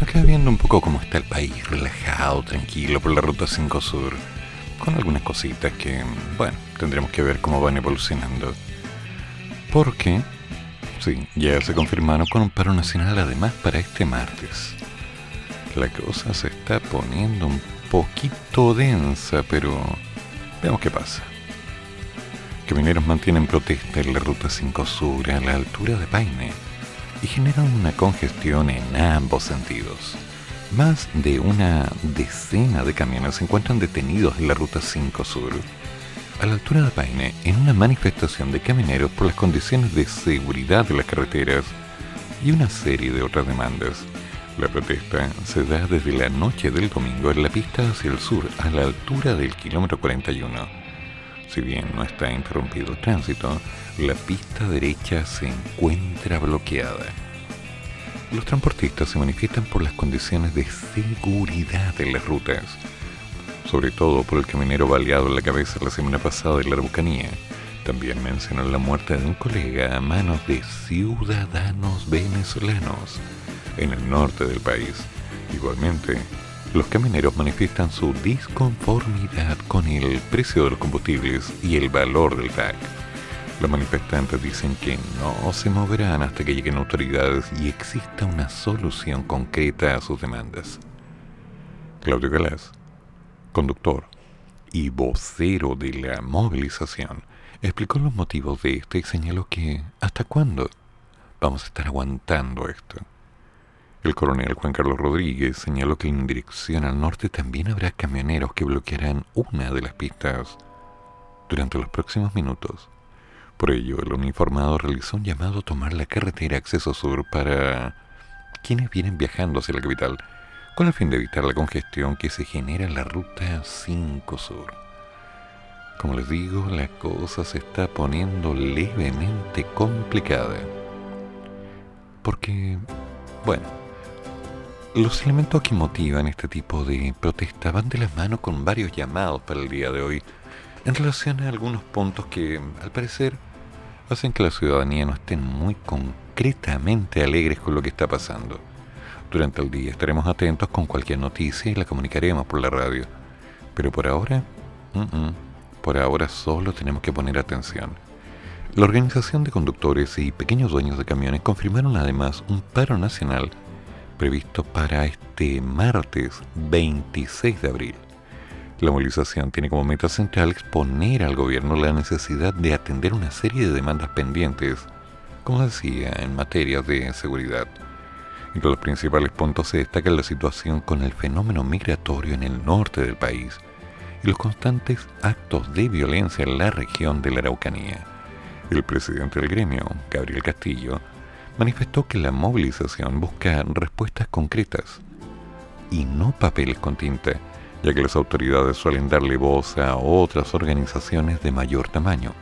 Acá viendo un poco cómo está el país, relajado, tranquilo por la ruta 5 Sur con algunas cositas que, bueno, tendremos que ver cómo van evolucionando. Porque, sí, ya se confirmaron con un paro nacional además para este martes. La cosa se está poniendo un poquito densa, pero veamos qué pasa. Camineros mantienen protesta en la ruta 5 Sur a la altura de Paine y generan una congestión en ambos sentidos. Más de una decena de camiones se encuentran detenidos en la Ruta 5 Sur, a la altura de Paine, en una manifestación de camioneros por las condiciones de seguridad de las carreteras y una serie de otras demandas. La protesta se da desde la noche del domingo en la pista hacia el sur, a la altura del kilómetro 41. Si bien no está interrumpido el tránsito, la pista derecha se encuentra bloqueada. Los transportistas se manifiestan por las condiciones de seguridad de las rutas, sobre todo por el caminero baleado en la cabeza la semana pasada en la Araucanía. También mencionan la muerte de un colega a manos de ciudadanos venezolanos en el norte del país. Igualmente, los camineros manifiestan su disconformidad con el precio de los combustibles y el valor del TAC. Los manifestantes dicen que no se moverán hasta que lleguen autoridades y exista una solución concreta a sus demandas. Claudio Galás, conductor y vocero de la movilización, explicó los motivos de esto y señaló que ¿hasta cuándo vamos a estar aguantando esto? El coronel Juan Carlos Rodríguez señaló que en dirección al norte también habrá camioneros que bloquearán una de las pistas durante los próximos minutos por ello, el uniformado realizó un llamado a tomar la carretera Acceso Sur para quienes vienen viajando hacia la capital, con el fin de evitar la congestión que se genera en la ruta 5 Sur. Como les digo, la cosa se está poniendo levemente complicada. Porque, bueno, los elementos que motivan este tipo de protesta van de la mano con varios llamados para el día de hoy en relación a algunos puntos que, al parecer, hacen que la ciudadanía no estén muy concretamente alegres con lo que está pasando. Durante el día estaremos atentos con cualquier noticia y la comunicaremos por la radio. Pero por ahora, por ahora solo tenemos que poner atención. La Organización de Conductores y Pequeños Dueños de Camiones confirmaron además un paro nacional previsto para este martes 26 de abril. La movilización tiene como meta central exponer al gobierno la necesidad de atender una serie de demandas pendientes, como decía, en materia de seguridad. Entre los principales puntos se destaca la situación con el fenómeno migratorio en el norte del país y los constantes actos de violencia en la región de la Araucanía. El presidente del gremio, Gabriel Castillo, manifestó que la movilización busca respuestas concretas y no papeles con tinta ya que las autoridades suelen darle voz a otras organizaciones de mayor tamaño.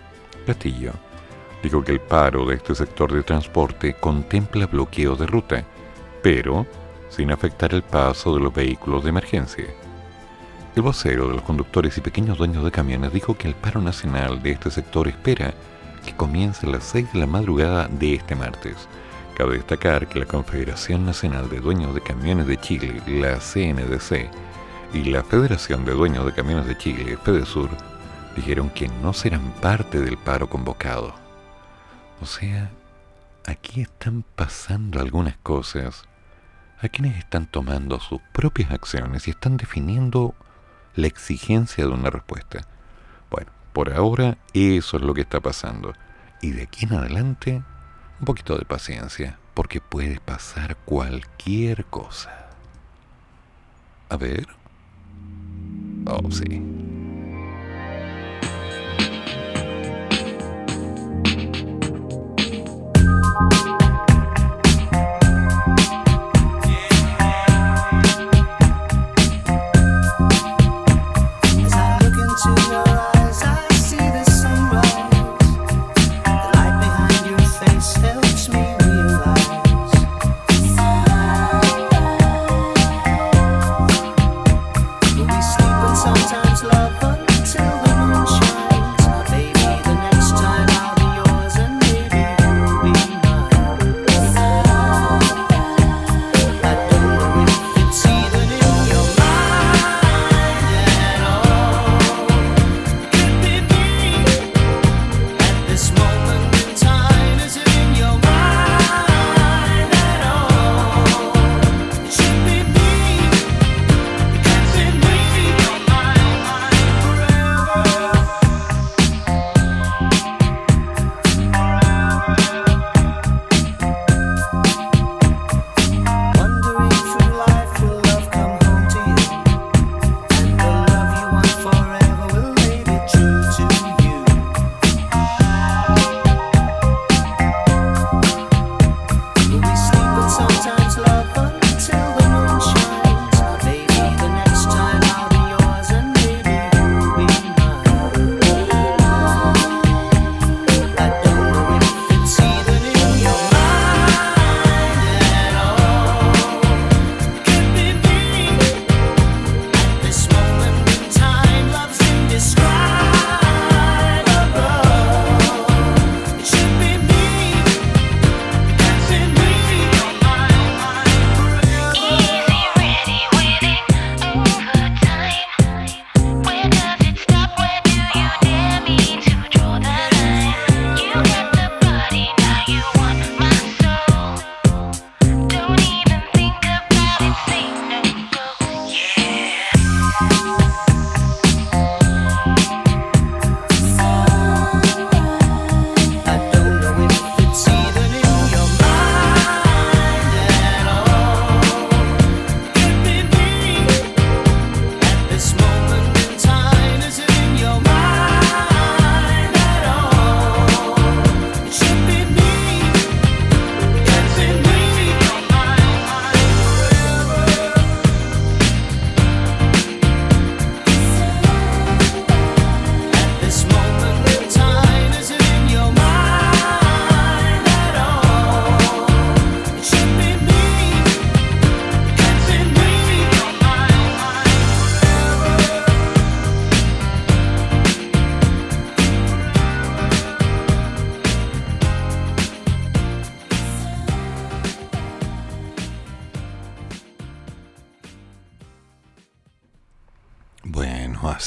Castillo dijo que el paro de este sector de transporte contempla bloqueo de ruta, pero sin afectar el paso de los vehículos de emergencia. El vocero de los conductores y pequeños dueños de camiones dijo que el paro nacional de este sector espera que comience a las 6 de la madrugada de este martes. Cabe destacar que la Confederación Nacional de Dueños de Camiones de Chile, la CNDC, y la Federación de Dueños de Camiones de Chile, FEDESUR, dijeron que no serán parte del paro convocado. O sea, aquí están pasando algunas cosas a quienes están tomando sus propias acciones y están definiendo la exigencia de una respuesta. Bueno, por ahora eso es lo que está pasando. Y de aquí en adelante, un poquito de paciencia, porque puede pasar cualquier cosa. A ver. Oh, sí.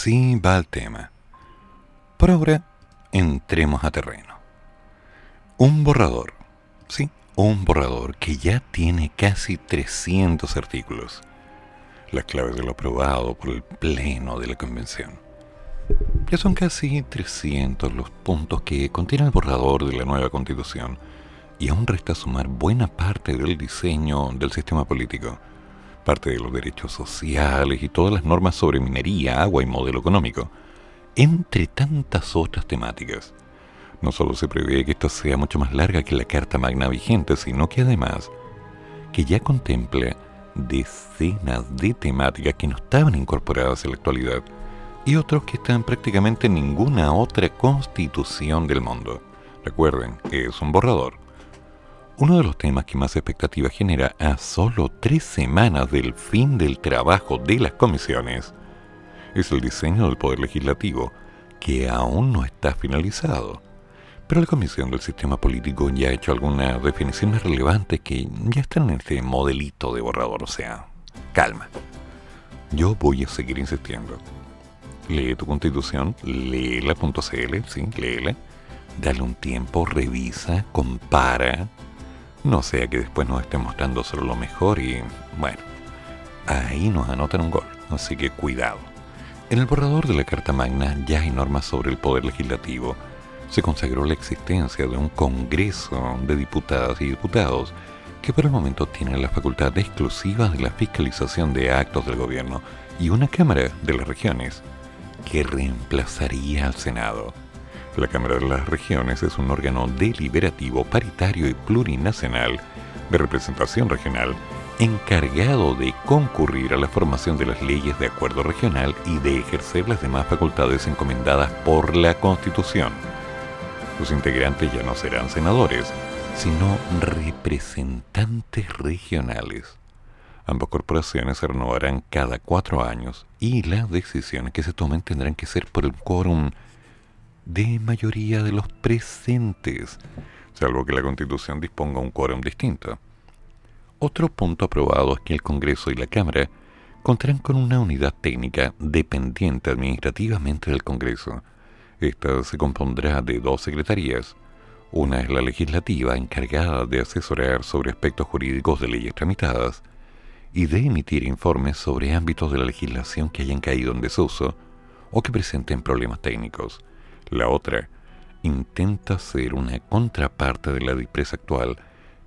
Así va el tema. Por ahora, entremos a terreno. Un borrador, sí, un borrador que ya tiene casi 300 artículos. Las claves de lo aprobado por el Pleno de la Convención. Ya son casi 300 los puntos que contiene el borrador de la nueva Constitución y aún resta sumar buena parte del diseño del sistema político parte de los derechos sociales y todas las normas sobre minería, agua y modelo económico, entre tantas otras temáticas. No solo se prevé que esto sea mucho más larga que la Carta Magna vigente, sino que además que ya contempla decenas de temáticas que no estaban incorporadas en la actualidad y otros que están prácticamente en ninguna otra constitución del mundo. Recuerden, es un borrador uno de los temas que más expectativa genera a solo tres semanas del fin del trabajo de las comisiones es el diseño del Poder Legislativo, que aún no está finalizado. Pero la Comisión del Sistema Político ya ha hecho algunas definiciones relevantes que ya están en este modelito de borrador, o sea, calma. Yo voy a seguir insistiendo. Lee tu constitución, léela.cl, sí, léela. Dale un tiempo, revisa, compara, no sea que después nos esté mostrando solo lo mejor y, bueno, ahí nos anotan un gol, así que cuidado. En el borrador de la Carta Magna ya hay normas sobre el poder legislativo. Se consagró la existencia de un Congreso de Diputadas y Diputados que por el momento tiene la facultad exclusiva de la fiscalización de actos del gobierno y una Cámara de las Regiones que reemplazaría al Senado la Cámara de las Regiones es un órgano deliberativo, paritario y plurinacional de representación regional encargado de concurrir a la formación de las leyes de acuerdo regional y de ejercer las demás facultades encomendadas por la Constitución. Sus integrantes ya no serán senadores, sino representantes regionales. Ambas corporaciones se renovarán cada cuatro años y las decisiones que se tomen tendrán que ser por el quórum de mayoría de los presentes, salvo que la Constitución disponga un quórum distinto. Otro punto aprobado es que el Congreso y la Cámara contarán con una unidad técnica dependiente administrativamente del Congreso. Esta se compondrá de dos secretarías. Una es la legislativa, encargada de asesorar sobre aspectos jurídicos de leyes tramitadas y de emitir informes sobre ámbitos de la legislación que hayan caído en desuso o que presenten problemas técnicos. La otra intenta ser una contraparte de la empresa actual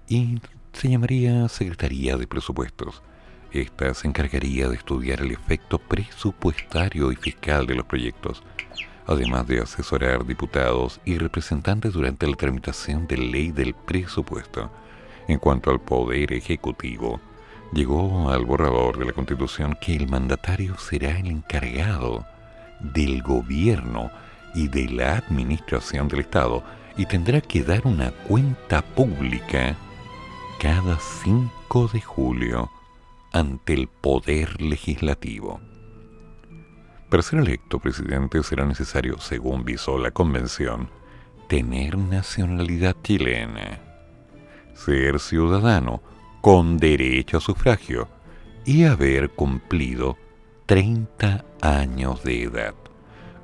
y se llamaría Secretaría de Presupuestos. Esta se encargaría de estudiar el efecto presupuestario y fiscal de los proyectos, además de asesorar diputados y representantes durante la tramitación de ley del presupuesto, En cuanto al poder ejecutivo, llegó al borrador de la Constitución que el mandatario será el encargado del gobierno y de la administración del Estado y tendrá que dar una cuenta pública cada 5 de julio ante el poder legislativo. Para ser electo presidente será necesario, según visó la convención, tener nacionalidad chilena, ser ciudadano con derecho a sufragio y haber cumplido 30 años de edad.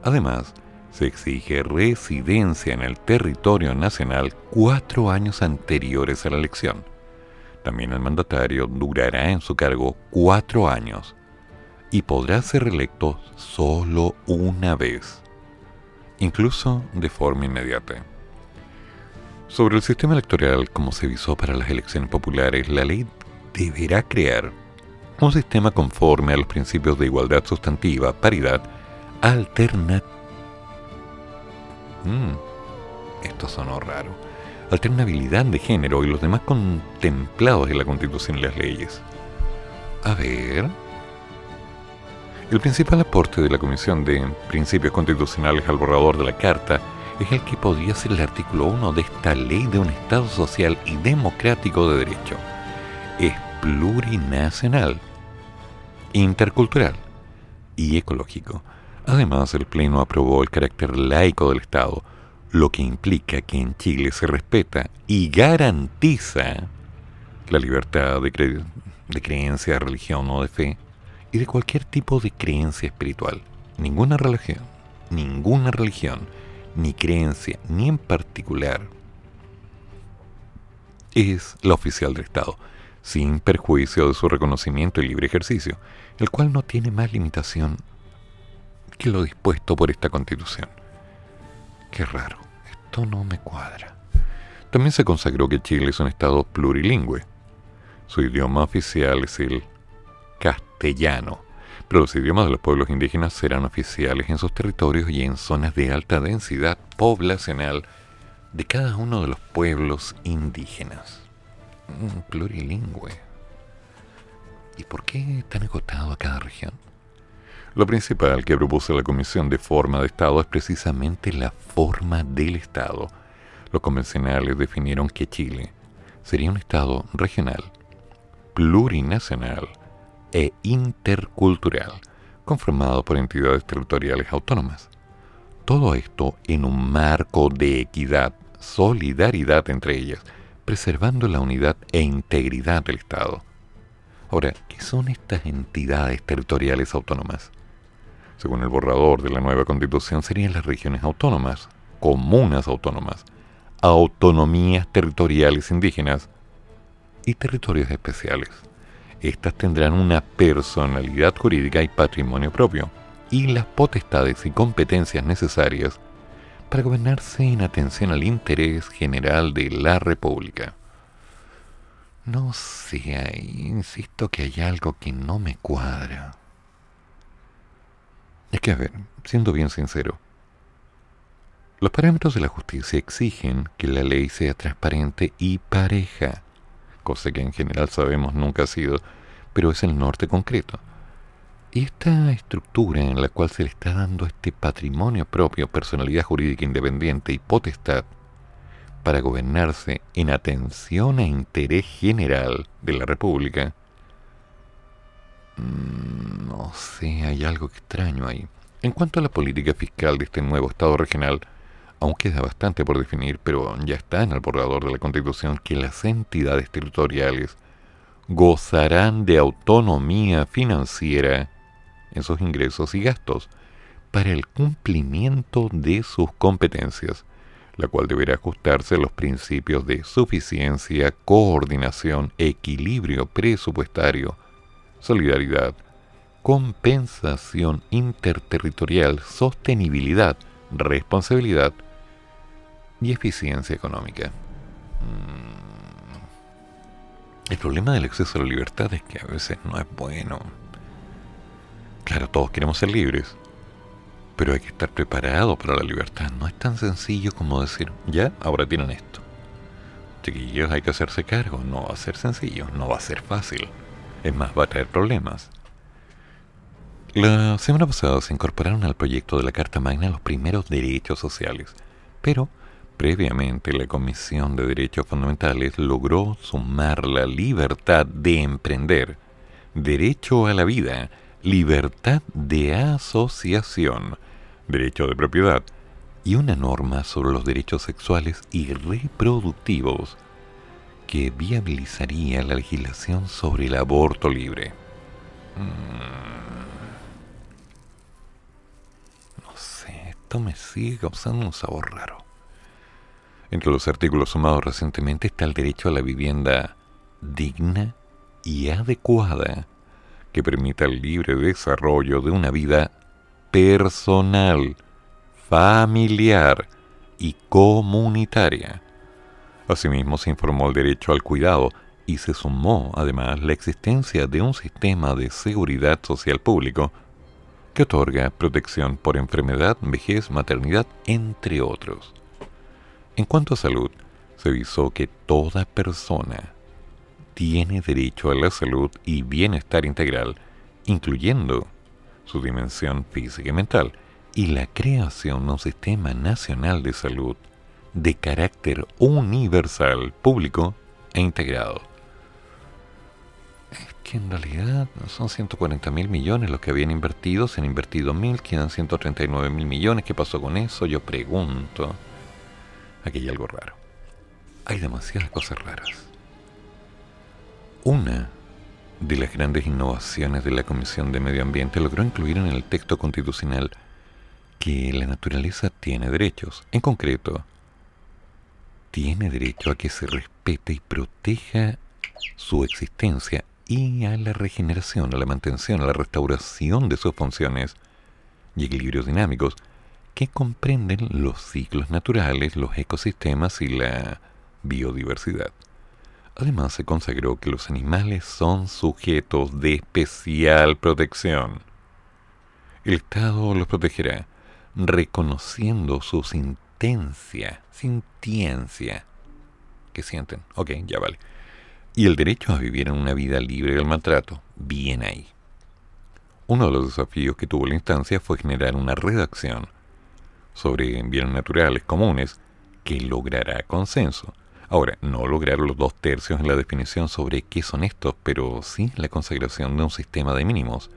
Además, se exige residencia en el territorio nacional cuatro años anteriores a la elección. También el mandatario durará en su cargo cuatro años y podrá ser reelecto solo una vez, incluso de forma inmediata. Sobre el sistema electoral como se visó para las elecciones populares, la ley deberá crear un sistema conforme a los principios de igualdad sustantiva, paridad, alternativa. Mm, esto sonó raro. Alternabilidad de género y los demás contemplados en la Constitución y las leyes. A ver. El principal aporte de la Comisión de Principios Constitucionales al borrador de la Carta es el que podría ser el artículo 1 de esta ley de un Estado social y democrático de derecho. Es plurinacional, intercultural y ecológico. Además, el Pleno aprobó el carácter laico del Estado, lo que implica que en Chile se respeta y garantiza la libertad de, creencia, religión o de fe y de cualquier tipo de creencia espiritual. Ninguna religión, ninguna religión, ni creencia, ni en particular, es la oficial del Estado sin perjuicio de su reconocimiento y libre ejercicio, el cual no tiene más limitación que lo dispuesto por esta Constitución. Qué raro, esto no me cuadra. También se consagró que Chile es un Estado plurilingüe. Su idioma oficial es el castellano, pero los idiomas de los pueblos indígenas serán oficiales en sus territorios y en zonas de alta densidad poblacional de cada uno de los pueblos indígenas plurilingüe. ¿Y por qué tan acotado a cada región? Lo principal que propuso la Comisión de Forma de Estado es precisamente la forma del Estado. Los convencionales definieron que Chile sería un Estado regional, plurinacional e intercultural, conformado por entidades territoriales autónomas. Todo esto en un marco de equidad, solidaridad entre ellas, preservando la unidad e integridad del Estado. Ahora, ¿qué son estas entidades territoriales autónomas? Según el borrador de la nueva constitución, serían las regiones autónomas, comunas autónomas, autonomías territoriales indígenas y territorios especiales. Estas tendrán una personalidad jurídica y patrimonio propio, y las potestades y competencias necesarias para gobernarse en atención al interés general de la República. No sé, insisto que hay algo que no me cuadra. Es que, a ver, siendo bien sincero, los parámetros de la justicia exigen que la ley sea transparente y pareja, cosa que en general sabemos nunca ha sido, pero es el norte concreto. Y esta estructura en la cual se le está dando este patrimonio propio, personalidad jurídica independiente y potestad para gobernarse en atención e interés general de la República, no sé, hay algo extraño ahí. En cuanto a la política fiscal de este nuevo Estado regional, aún queda bastante por definir, pero ya está en el borrador de la Constitución que las entidades territoriales gozarán de autonomía financiera en sus ingresos y gastos para el cumplimiento de sus competencias, la cual deberá ajustarse a los principios de suficiencia, coordinación, equilibrio presupuestario, solidaridad, compensación interterritorial, sostenibilidad, responsabilidad y eficiencia económica. Mm. El problema del exceso a la libertad es que a veces no es bueno. Claro, todos queremos ser libres, pero hay que estar preparado para la libertad. No es tan sencillo como decir, ya, ahora tienen esto. chiquillos, hay que hacerse cargo. No va a ser sencillo, no va a ser fácil. Es más, va a traer problemas. La semana pasada se incorporaron al proyecto de la Carta Magna los primeros derechos sociales, pero previamente la Comisión de Derechos Fundamentales logró sumar la libertad de emprender, derecho a la vida, libertad de asociación, derecho de propiedad y una norma sobre los derechos sexuales y reproductivos que viabilizaría la legislación sobre el aborto libre. Mm. esto me sigue causando un sabor raro. Entre los artículos sumados recientemente está el derecho a la vivienda digna y adecuada que permita el libre desarrollo de una vida personal, familiar y comunitaria. Asimismo se informó el derecho al cuidado y se sumó además la existencia de un sistema de seguridad social público que otorga protección por enfermedad, vejez, maternidad, entre otros. En cuanto a salud, se avisó que toda persona tiene derecho a la salud y bienestar integral, incluyendo su dimensión física y mental, y la creación de un sistema nacional de salud de carácter universal, público e integrado que en realidad son 140 mil millones los que habían invertido, se han invertido mil, quedan 139 mil millones. ¿Qué pasó con eso? Yo pregunto. Aquí hay algo raro. Hay demasiadas cosas raras. Una de las grandes innovaciones de la Comisión de Medio Ambiente logró incluir en el texto constitucional que la naturaleza tiene derechos. En concreto, tiene derecho a que se respete y proteja su existencia y a la regeneración, a la mantención, a la restauración de sus funciones y equilibrios dinámicos que comprenden los ciclos naturales, los ecosistemas y la biodiversidad. Además se consagró que los animales son sujetos de especial protección. El Estado los protegerá reconociendo su sintencia, sintiencia. ¿Qué sienten? Ok, ya vale y el derecho a vivir en una vida libre del maltrato, bien ahí. Uno de los desafíos que tuvo la instancia fue generar una redacción sobre bienes naturales comunes que lograra consenso. Ahora, no lograr los dos tercios en la definición sobre qué son estos, pero sí la consagración de un sistema de mínimos,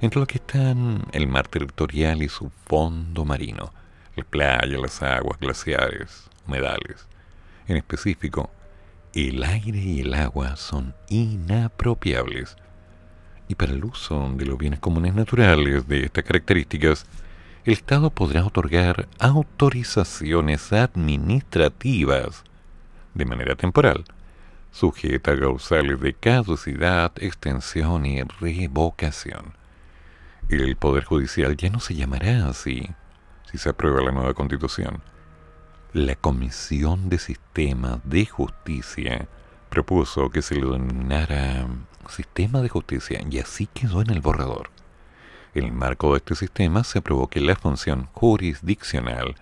entre los que están el mar territorial y su fondo marino, la playa, las aguas glaciares, humedales. En específico, el aire y el agua son inapropiables. Y para el uso de los bienes comunes naturales de estas características, el Estado podrá otorgar autorizaciones administrativas de manera temporal, sujeta a causales de caducidad, extensión y revocación. El Poder Judicial ya no se llamará así se aprueba la nueva Constitución la Comisión de Sistema de Justicia propuso que se le denominara Sistema de Justicia y así quedó en el borrador. En el marco de este sistema se aprobó que la función jurisdiccional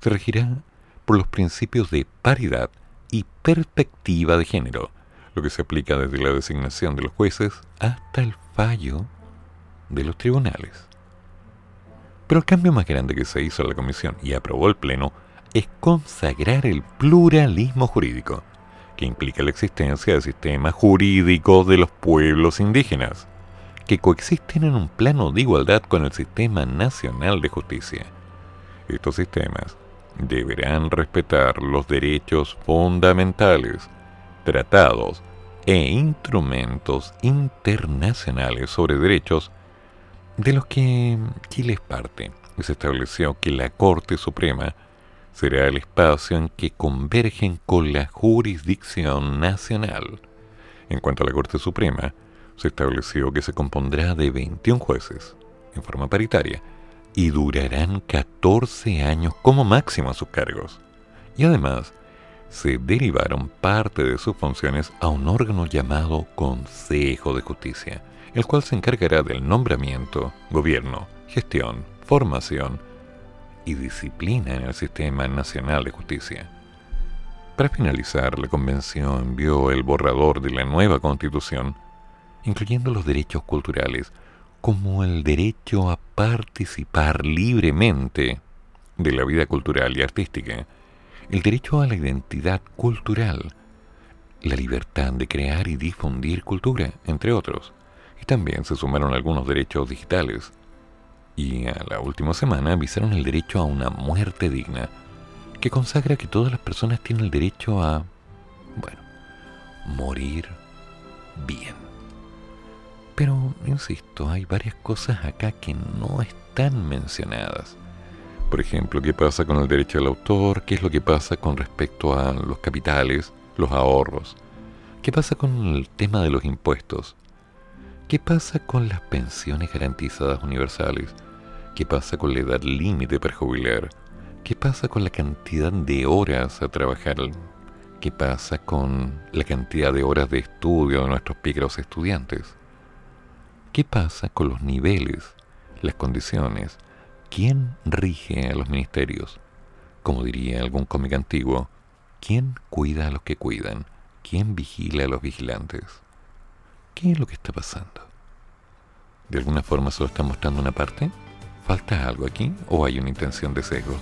se regirá por los principios de paridad y perspectiva de género, lo que se aplica desde la designación de los jueces hasta el fallo de los tribunales. Pero el cambio más grande que se hizo a la comisión y aprobó el Pleno es consagrar el pluralismo jurídico, que implica la existencia de sistemas jurídicos de los pueblos indígenas, que coexisten en un plano de igualdad con el sistema nacional de justicia. Estos sistemas deberán respetar los derechos fundamentales, tratados e instrumentos internacionales sobre derechos de los que Chile es parte. Se estableció que la Corte Suprema será el espacio en que convergen con la jurisdicción nacional. En cuanto a la Corte Suprema, se estableció que se compondrá de 21 jueces, en forma paritaria, y durarán 14 años como máximo a sus cargos. Y además, se derivaron parte de sus funciones a un órgano llamado Consejo de Justicia, el cual se encargará del nombramiento, gobierno, gestión, formación, y disciplina en el sistema nacional de justicia. Para finalizar, la convención envió el borrador de la nueva constitución, incluyendo los derechos culturales, como el derecho a participar libremente de la vida cultural y artística, el derecho a la identidad cultural, la libertad de crear y difundir cultura, entre otros. También se sumaron algunos derechos digitales. Y a la última semana avisaron el derecho a una muerte digna, que consagra que todas las personas tienen el derecho a, bueno, morir bien. Pero, insisto, hay varias cosas acá que no están mencionadas. Por ejemplo, qué pasa con el derecho del autor, qué es lo que pasa con respecto a los capitales, los ahorros, qué pasa con el tema de los impuestos, qué pasa con las pensiones garantizadas universales, qué pasa con la edad límite para jubilar, qué pasa con la cantidad de horas a trabajar, qué pasa con la cantidad de horas de estudio de nuestros pícaros estudiantes, qué pasa con los niveles, las condiciones, quién rige a los ministerios, como diría algún cómic antiguo, quién cuida a los que cuidan, quién vigila a los vigilantes. ¿Qué es lo que está pasando? ¿De alguna forma solo está mostrando una parte? ¿Falta algo aquí o hay una intención de sesgo?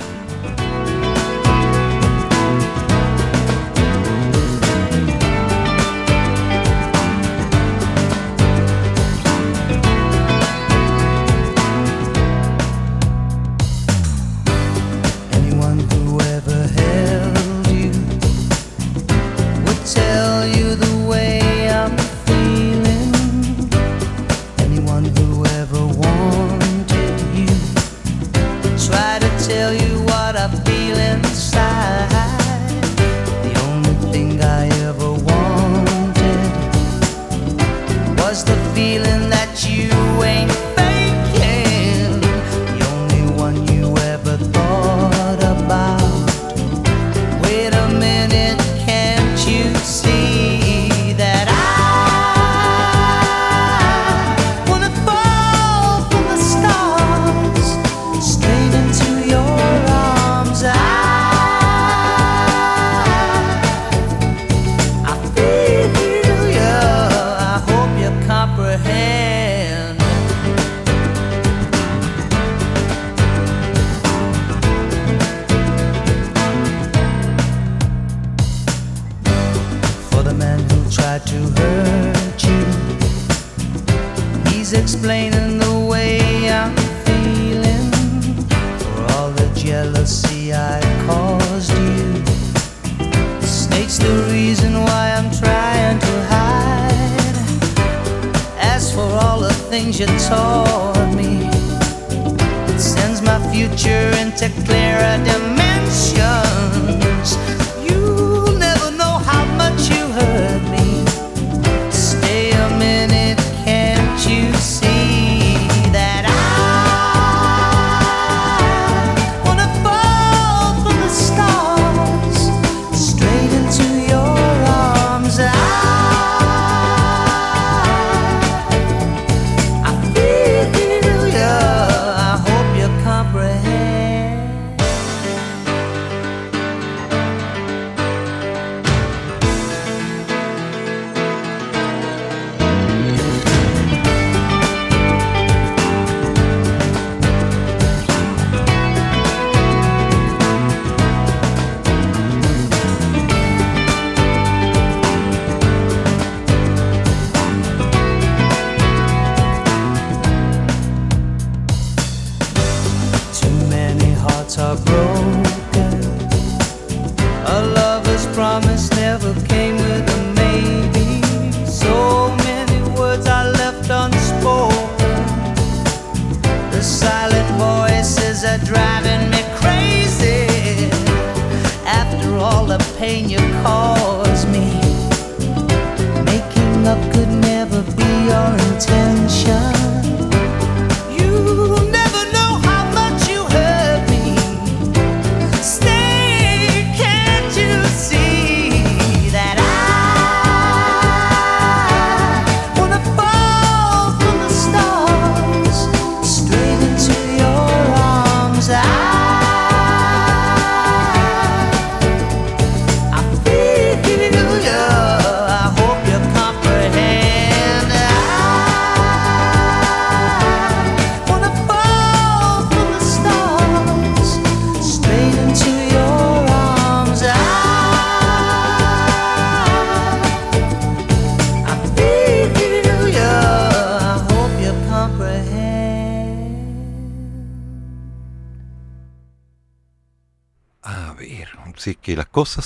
right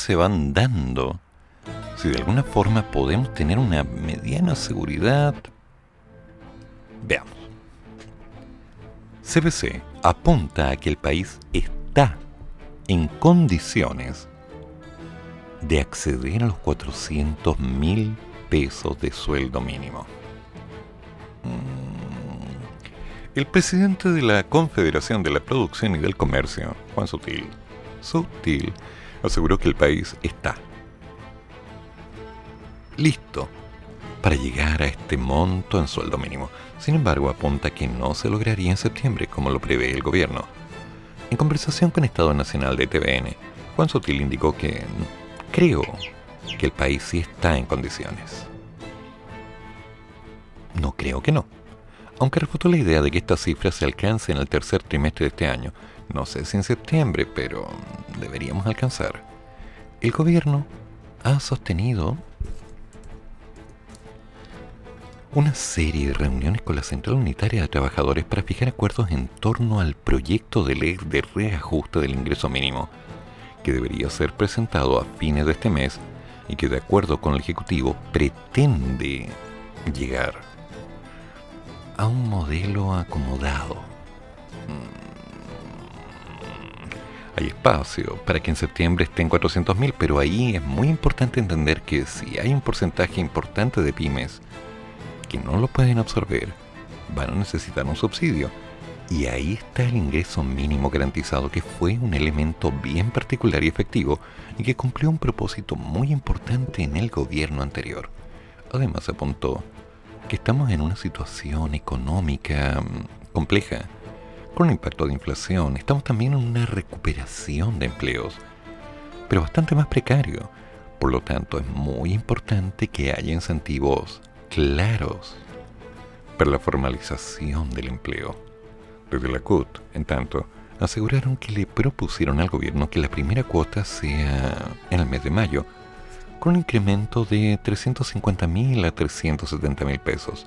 se van dando, si de alguna forma podemos tener una mediana seguridad. Veamos. CBC apunta a que el país está en condiciones de acceder a los 400 mil pesos de sueldo mínimo. Mm. El presidente de la Confederación de la Producción y del Comercio, Juan Sutil, Sutil, aseguró que el país está listo para llegar a este monto en sueldo mínimo. Sin embargo, apunta que no se lograría en septiembre, como lo prevé el gobierno. En conversación con Estado Nacional de TVN, Juan Sutil indicó que creo que el país sí está en condiciones. No creo que no. Aunque refutó la idea de que esta cifra se alcance en el tercer trimestre de este año, no sé si en septiembre, pero deberíamos alcanzar. El gobierno ha sostenido una serie de reuniones con la Central Unitaria de Trabajadores para fijar acuerdos en torno al proyecto de ley de reajuste del ingreso mínimo, que debería ser presentado a fines de este mes y que de acuerdo con el Ejecutivo pretende llegar a un modelo acomodado. Hay espacio para que en septiembre estén 400.000, pero ahí es muy importante entender que si hay un porcentaje importante de pymes que no lo pueden absorber, van a necesitar un subsidio. Y ahí está el ingreso mínimo garantizado, que fue un elemento bien particular y efectivo y que cumplió un propósito muy importante en el gobierno anterior. Además apuntó que estamos en una situación económica mm, compleja, con un impacto de inflación, estamos también en una recuperación de empleos, pero bastante más precario. Por lo tanto, es muy importante que haya incentivos claros para la formalización del empleo. Desde la CUT, en tanto, aseguraron que le propusieron al gobierno que la primera cuota sea en el mes de mayo, con un incremento de 350 mil a 370 mil pesos,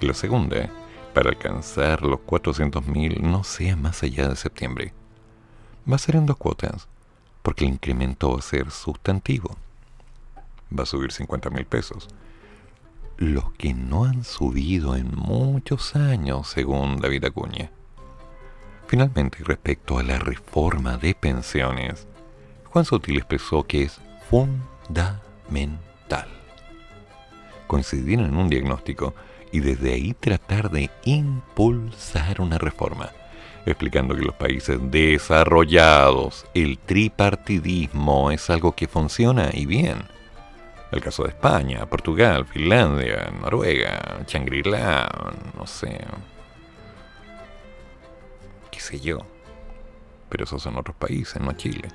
y la segunda, para alcanzar los 400 mil, no sea más allá de septiembre. Va a ser en dos cuotas, porque el incremento va a ser sustantivo. Va a subir 50 mil pesos los que no han subido en muchos años, según David Acuña. Finalmente, respecto a la reforma de pensiones, Juan Sotil expresó que es fundamental coincidir en un diagnóstico y desde ahí tratar de impulsar una reforma, explicando que los países desarrollados, el tripartidismo es algo que funciona y bien el caso de España, Portugal, Finlandia, Noruega, Shangri-La, no sé. qué sé yo. Pero esos son otros países, no Chile.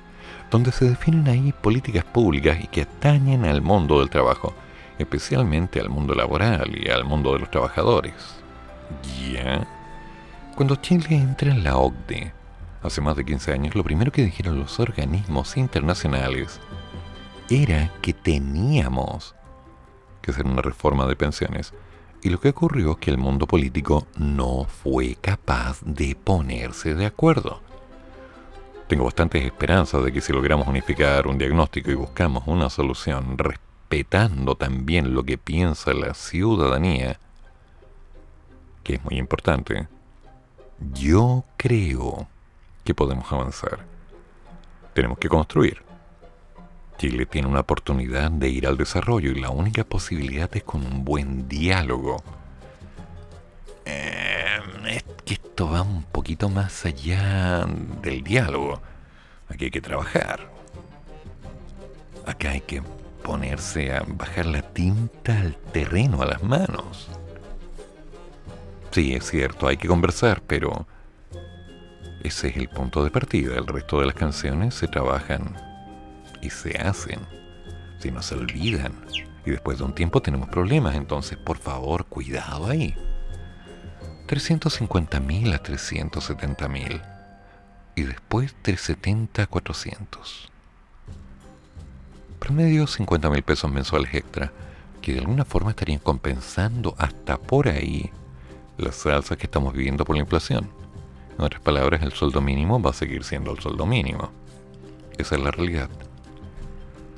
Donde se definen ahí políticas públicas y que atañen al mundo del trabajo, especialmente al mundo laboral y al mundo de los trabajadores. ¿Ya? Cuando Chile entra en la OCDE, hace más de 15 años, lo primero que dijeron los organismos internacionales era que teníamos que hacer una reforma de pensiones. Y lo que ocurrió es que el mundo político no fue capaz de ponerse de acuerdo. Tengo bastantes esperanzas de que si logramos unificar un diagnóstico y buscamos una solución respetando también lo que piensa la ciudadanía, que es muy importante, yo creo que podemos avanzar. Tenemos que construir. Chile tiene una oportunidad de ir al desarrollo y la única posibilidad es con un buen diálogo. Em, es que esto va un poquito más allá del diálogo. Aquí hay que trabajar. Acá hay que ponerse a bajar la tinta al terreno, a las manos. Sí, es cierto, hay que conversar, pero ese es el punto de partida. El resto de las canciones se trabajan y se hacen, si no se olvidan. Y después de un tiempo tenemos problemas, entonces por favor, cuidado ahí. 350.000 a 370.000 y después 370 a 400. Promedio 50.000 pesos mensuales extra, que de alguna forma estarían compensando hasta por ahí las salsas que estamos viviendo por la inflación. En otras palabras, el sueldo mínimo va a seguir siendo el sueldo mínimo. Esa es la realidad.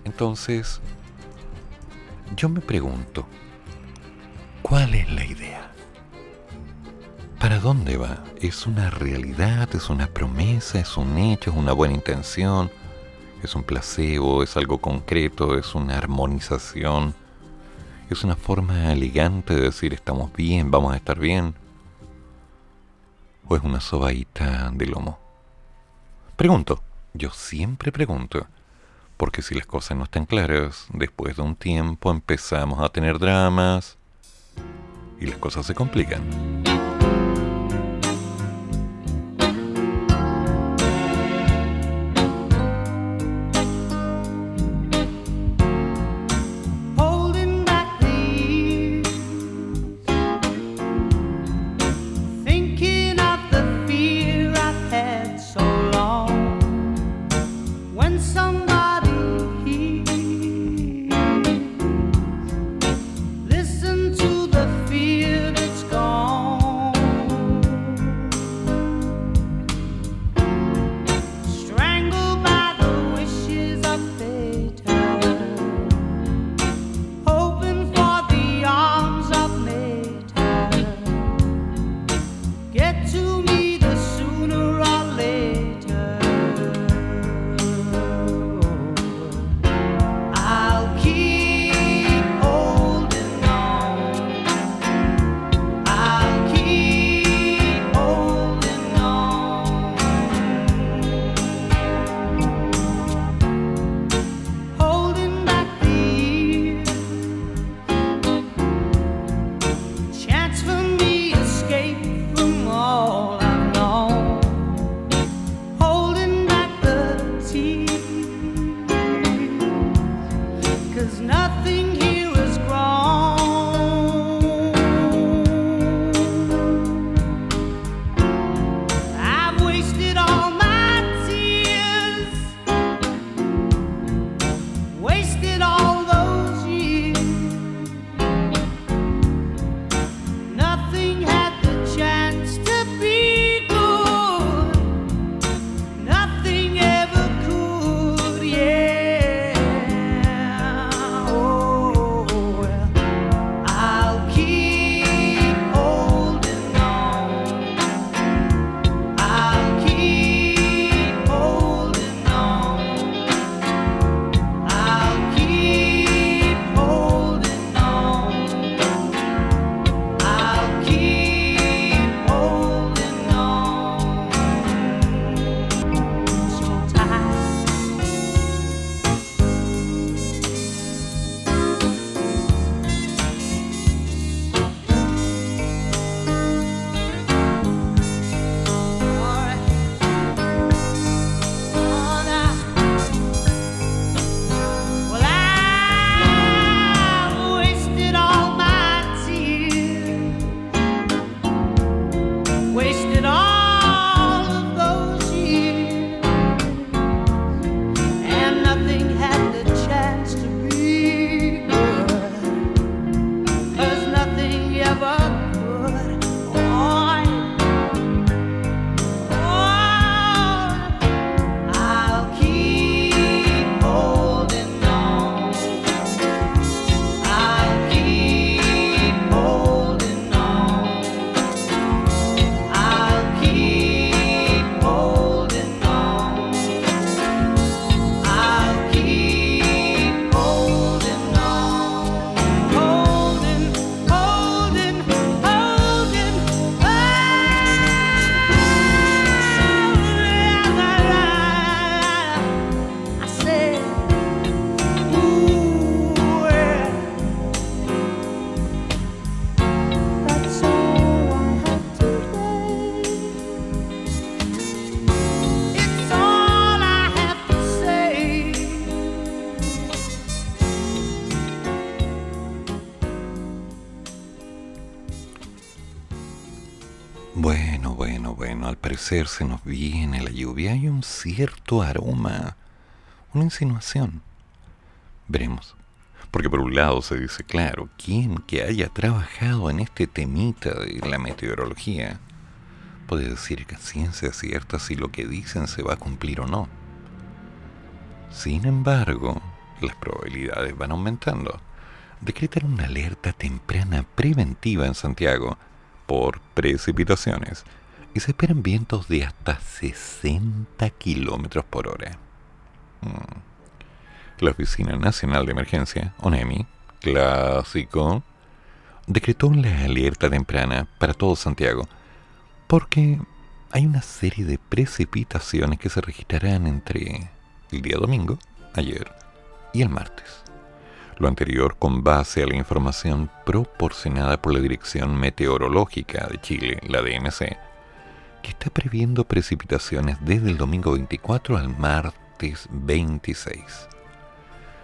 Entonces, yo me pregunto, ¿cuál es la idea? ¿Para dónde va? ¿Es una realidad? ¿Es una promesa? ¿Es un hecho? ¿Es una buena intención? ¿Es un placebo? ¿Es algo concreto? ¿Es una armonización? ¿Es una forma elegante de decir estamos bien, vamos a estar bien? ¿O es una sobadita de lomo? Pregunto, yo siempre pregunto, porque si las cosas no están claras, después de un tiempo empezamos a tener dramas y las cosas se complican. Se nos viene la lluvia, hay un cierto aroma, una insinuación. Veremos. Porque por un lado se dice, claro, quien que haya trabajado en este temita de la meteorología puede decir que ciencia cierta si lo que dicen se va a cumplir o no. Sin embargo, las probabilidades van aumentando. Decretan una alerta temprana preventiva en Santiago por precipitaciones y se esperan vientos de hasta 60 kilómetros por hora. Mm. La Oficina Nacional de Emergencia, ONEMI, clásico, decretó la alerta temprana para todo Santiago porque hay una serie de precipitaciones que se registrarán entre el día domingo, ayer, y el martes. Lo anterior con base a la información proporcionada por la Dirección Meteorológica de Chile, la DMC, que está previendo precipitaciones desde el domingo 24 al martes 26.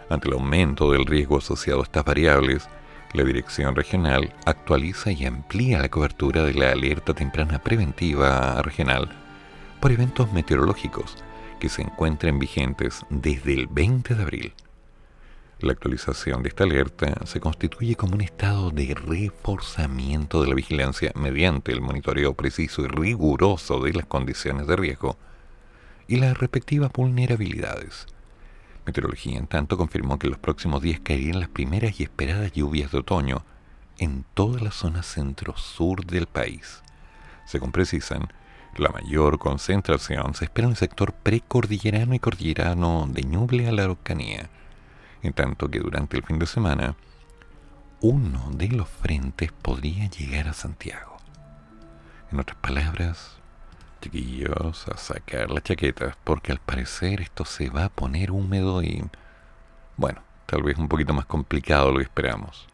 Ante el aumento del riesgo asociado a estas variables, la Dirección Regional actualiza y amplía la cobertura de la alerta temprana preventiva regional por eventos meteorológicos que se encuentren vigentes desde el 20 de abril. La actualización de esta alerta se constituye como un estado de reforzamiento de la vigilancia mediante el monitoreo preciso y riguroso de las condiciones de riesgo y las respectivas vulnerabilidades. Meteorología, en tanto, confirmó que los próximos días caerían las primeras y esperadas lluvias de otoño en toda la zona centro-sur del país. Según precisan, la mayor concentración se espera en el sector precordillerano y cordillerano de Ñuble a la Araucanía, en tanto que durante el fin de semana uno de los frentes podría llegar a Santiago. En otras palabras, chiquillos, a sacar las chaquetas, porque al parecer esto se va a poner húmedo y, bueno, tal vez un poquito más complicado lo que esperamos.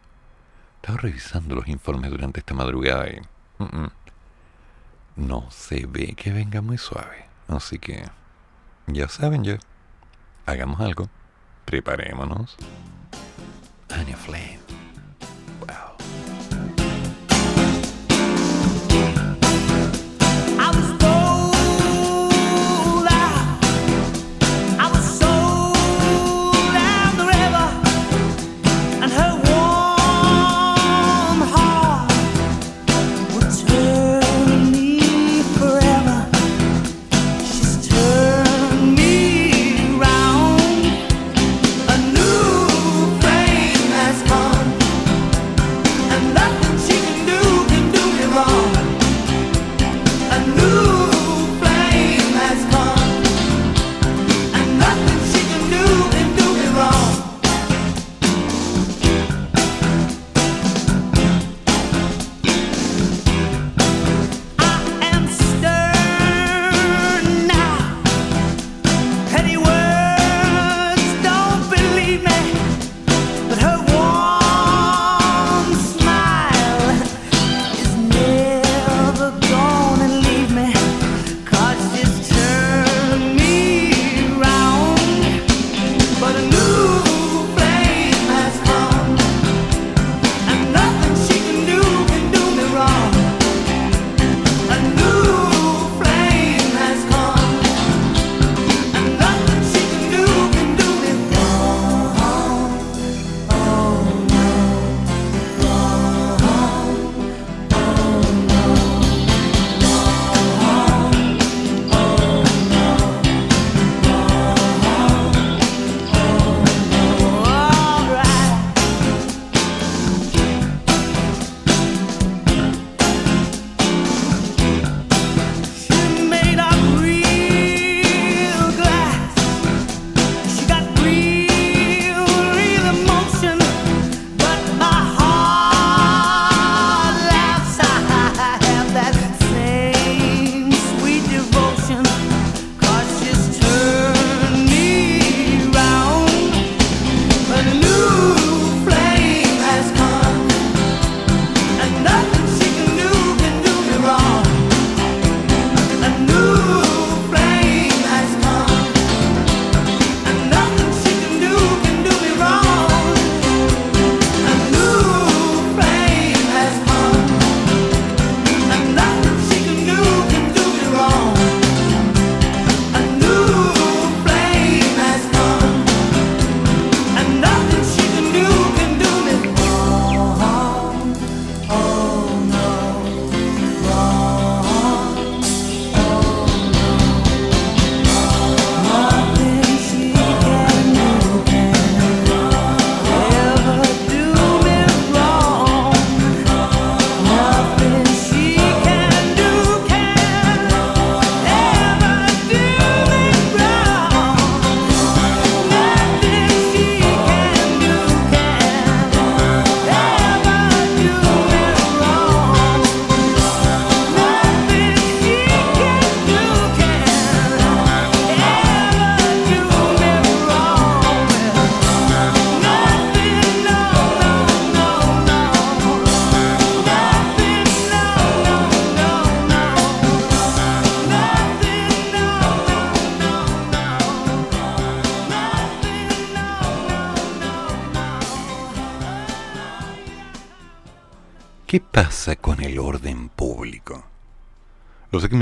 Estaba revisando los informes durante esta madrugada y no se ve que venga muy suave. Así que, ya saben ya, hagamos algo. Preparémonos. Anya Flame.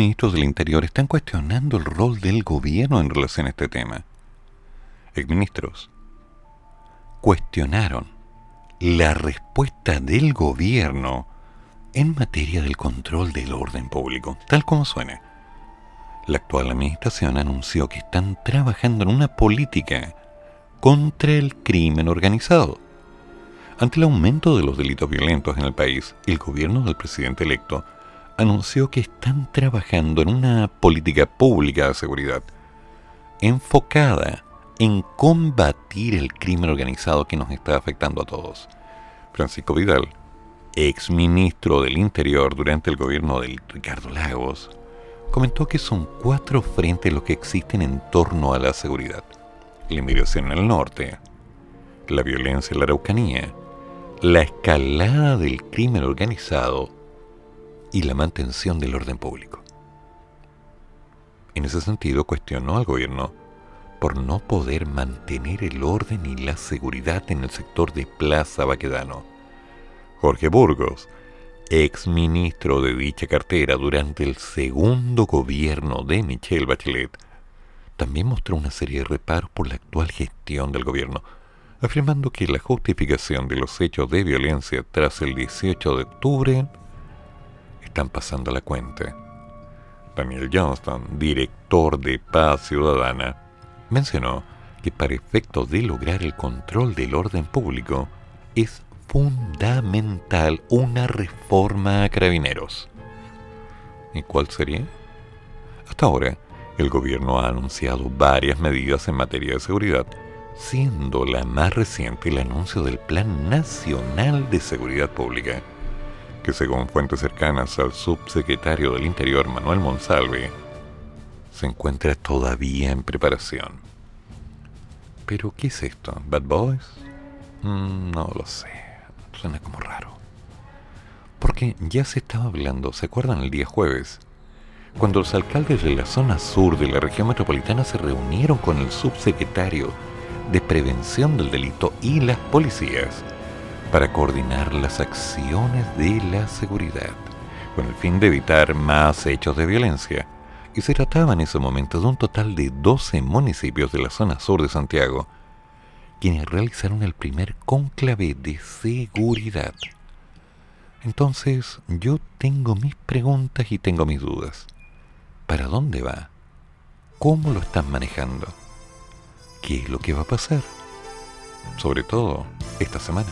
Los exministros del Interior están cuestionando el rol del gobierno en relación a este tema. Exministros cuestionaron la respuesta del gobierno en materia del control del orden público, tal como suena. La actual administración anunció que están trabajando en una política contra el crimen organizado ante el aumento de los delitos violentos en el país, el gobierno del presidente electo anunció que están trabajando en una política pública de seguridad enfocada en combatir el crimen organizado que nos está afectando a todos. Francisco Vidal, ex ministro del Interior durante el gobierno de Ricardo Lagos, comentó que son cuatro frentes los que existen en torno a la seguridad. La inmigración en el norte, la violencia en la Araucanía, la escalada del crimen organizado y la mantención del orden público. En ese sentido, cuestionó al gobierno por no poder mantener el orden y la seguridad en el sector de Plaza Baquedano. Jorge Burgos, ex ministro de dicha cartera durante el segundo gobierno de Michelle Bachelet, también mostró una serie de reparos por la actual gestión del gobierno, afirmando que la justificación de los hechos de violencia tras el 18 de octubre están pasando la cuenta. Daniel Johnston, director de Paz Ciudadana, mencionó que para efectos de lograr el control del orden público es fundamental una reforma a carabineros. ¿Y cuál sería? Hasta ahora, el gobierno ha anunciado varias medidas en materia de seguridad, siendo la más reciente el anuncio del Plan Nacional de Seguridad Pública, que según fuentes cercanas al subsecretario del Interior Manuel Monsalve, se encuentra todavía en preparación. Pero, ¿qué es esto? ¿Bad Boys? Mm, no lo sé, suena como raro. Porque ya se estaba hablando, ¿se acuerdan el día jueves? Cuando los alcaldes de la zona sur de la región metropolitana se reunieron con el subsecretario de Prevención del Delito y las policías para coordinar las acciones de la seguridad, con el fin de evitar más hechos de violencia. Y se trataba en ese momento de un total de 12 municipios de la zona sur de Santiago, quienes realizaron el primer cónclave de seguridad. Entonces yo tengo mis preguntas y tengo mis dudas. ¿Para dónde va? ¿Cómo lo están manejando? qué es lo que va a pasar, sobre todo esta semana.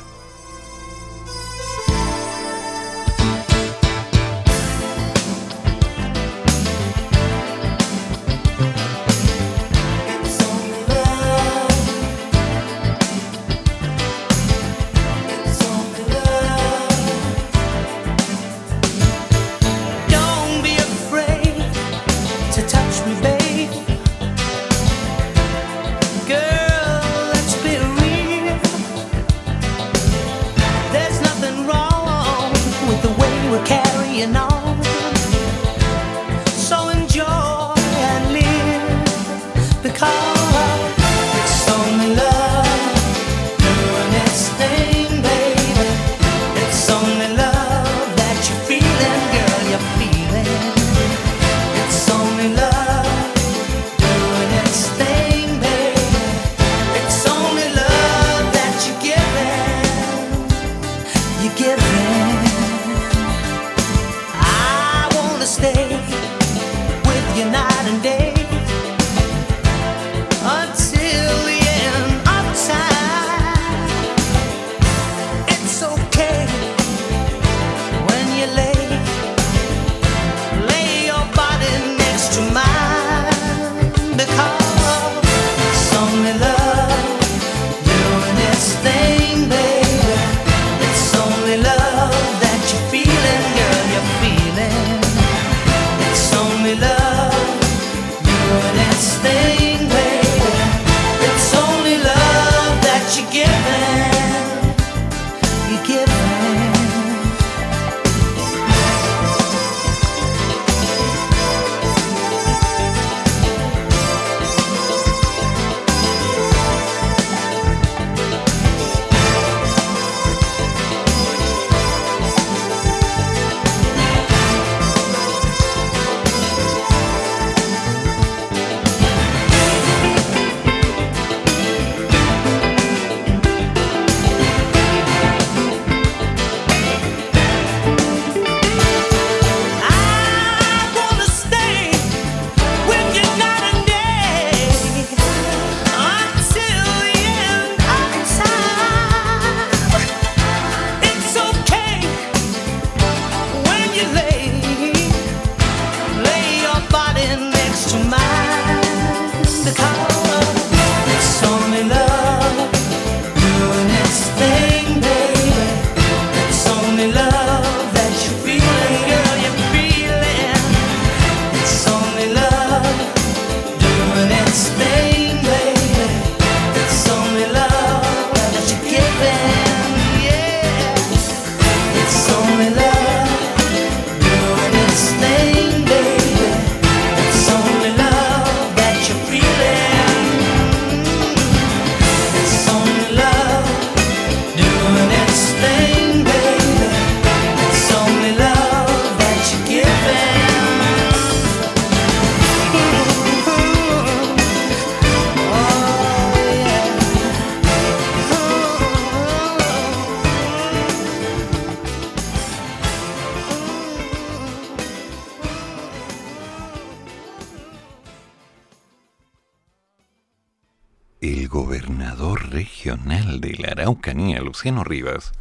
Rivas,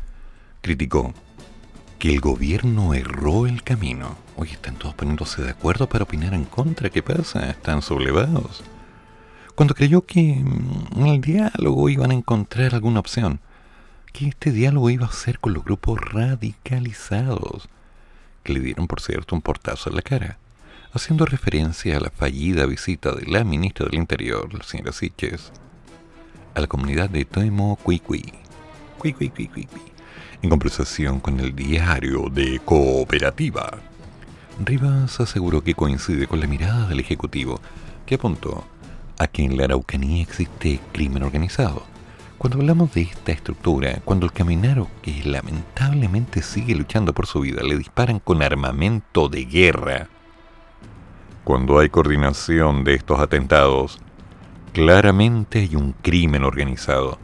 criticó que el gobierno erró el camino. Hoy están todos poniéndose de acuerdo para opinar en contra. ¿Qué pasa? Están sublevados. Cuando creyó que en el diálogo iban a encontrar alguna opción, que este diálogo iba a ser con los grupos radicalizados, que le dieron, por cierto, un portazo en la cara, haciendo referencia a la fallida visita de la ministra del Interior, la señora Siches, a la comunidad de Temo Cuicui en conversación con el diario de Cooperativa. Rivas aseguró que coincide con la mirada del Ejecutivo, que apuntó a que en la Araucanía existe crimen organizado. Cuando hablamos de esta estructura, cuando el caminero que lamentablemente sigue luchando por su vida le disparan con armamento de guerra, cuando hay coordinación de estos atentados, claramente hay un crimen organizado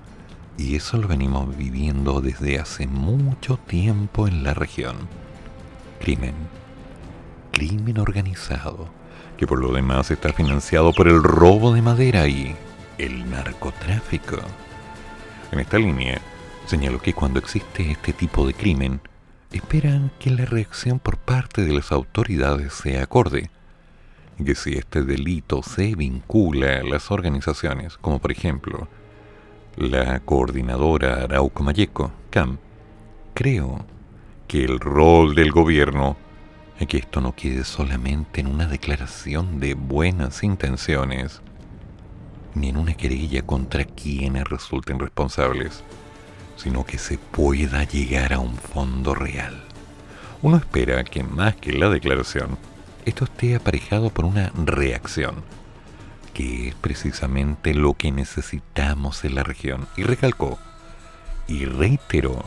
y eso lo venimos viviendo desde hace mucho tiempo en la región. Crimen. Crimen organizado, que por lo demás está financiado por el robo de madera y el narcotráfico. En esta línea, señaló que cuando existe este tipo de crimen, esperan que la reacción por parte de las autoridades sea acorde, y que si este delito se vincula a las organizaciones, como por ejemplo la coordinadora Arauco Mayeco, CAM, creo que el rol del gobierno es que esto no quede solamente en una declaración de buenas intenciones, ni en una querella contra quienes resulten responsables, sino que se pueda llegar a un fondo real. Uno espera que más que la declaración, esto esté aparejado por una reacción que es precisamente lo que necesitamos en la región. Y recalcó y reiteró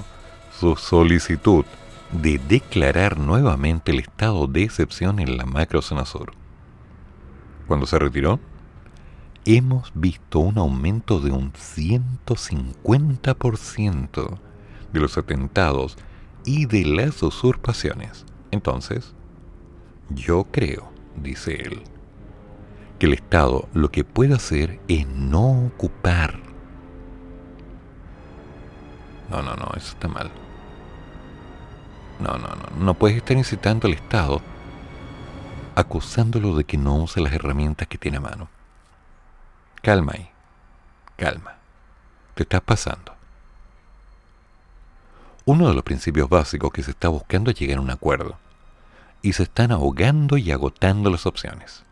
su solicitud de declarar nuevamente el estado de excepción en la macrozona sur. Cuando se retiró, hemos visto un aumento de un 150% de los atentados y de las usurpaciones. Entonces, yo creo, dice él, que el Estado lo que puede hacer es no ocupar. No, no, no, eso está mal. No, no, no, no puedes estar incitando al Estado acusándolo de que no use las herramientas que tiene a mano. Calma ahí, calma. Te estás pasando. Uno de los principios básicos que se está buscando es llegar a un acuerdo. Y se están ahogando y agotando las opciones.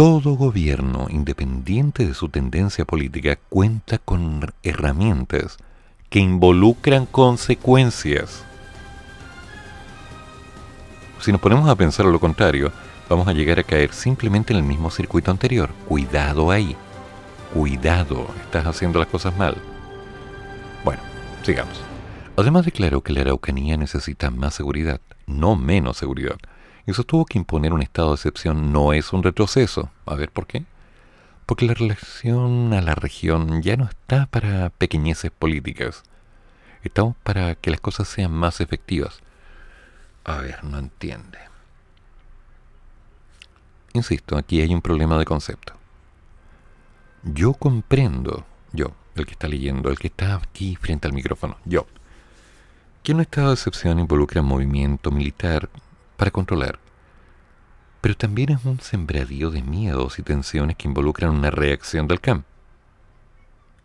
Todo gobierno, independiente de su tendencia política, cuenta con herramientas que involucran consecuencias. Si nos ponemos a pensar lo contrario, vamos a llegar a caer simplemente en el mismo circuito anterior. Cuidado ahí. Cuidado, estás haciendo las cosas mal. Bueno, sigamos. Además declaró que la Araucanía necesita más seguridad, no menos seguridad y sostuvo que imponer un estado de excepción no es un retroceso. A ver, ¿por qué? Porque la relación a la región ya no está para pequeñeces políticas. Estamos para que las cosas sean más efectivas. A ver, no entiende. Insisto, aquí hay un problema de concepto. Yo comprendo, yo, el que está leyendo, el que está aquí frente al micrófono, yo, que un estado de excepción involucra movimiento militar para controlar, pero también es un sembradío de miedos y tensiones que involucran una reacción del CAM,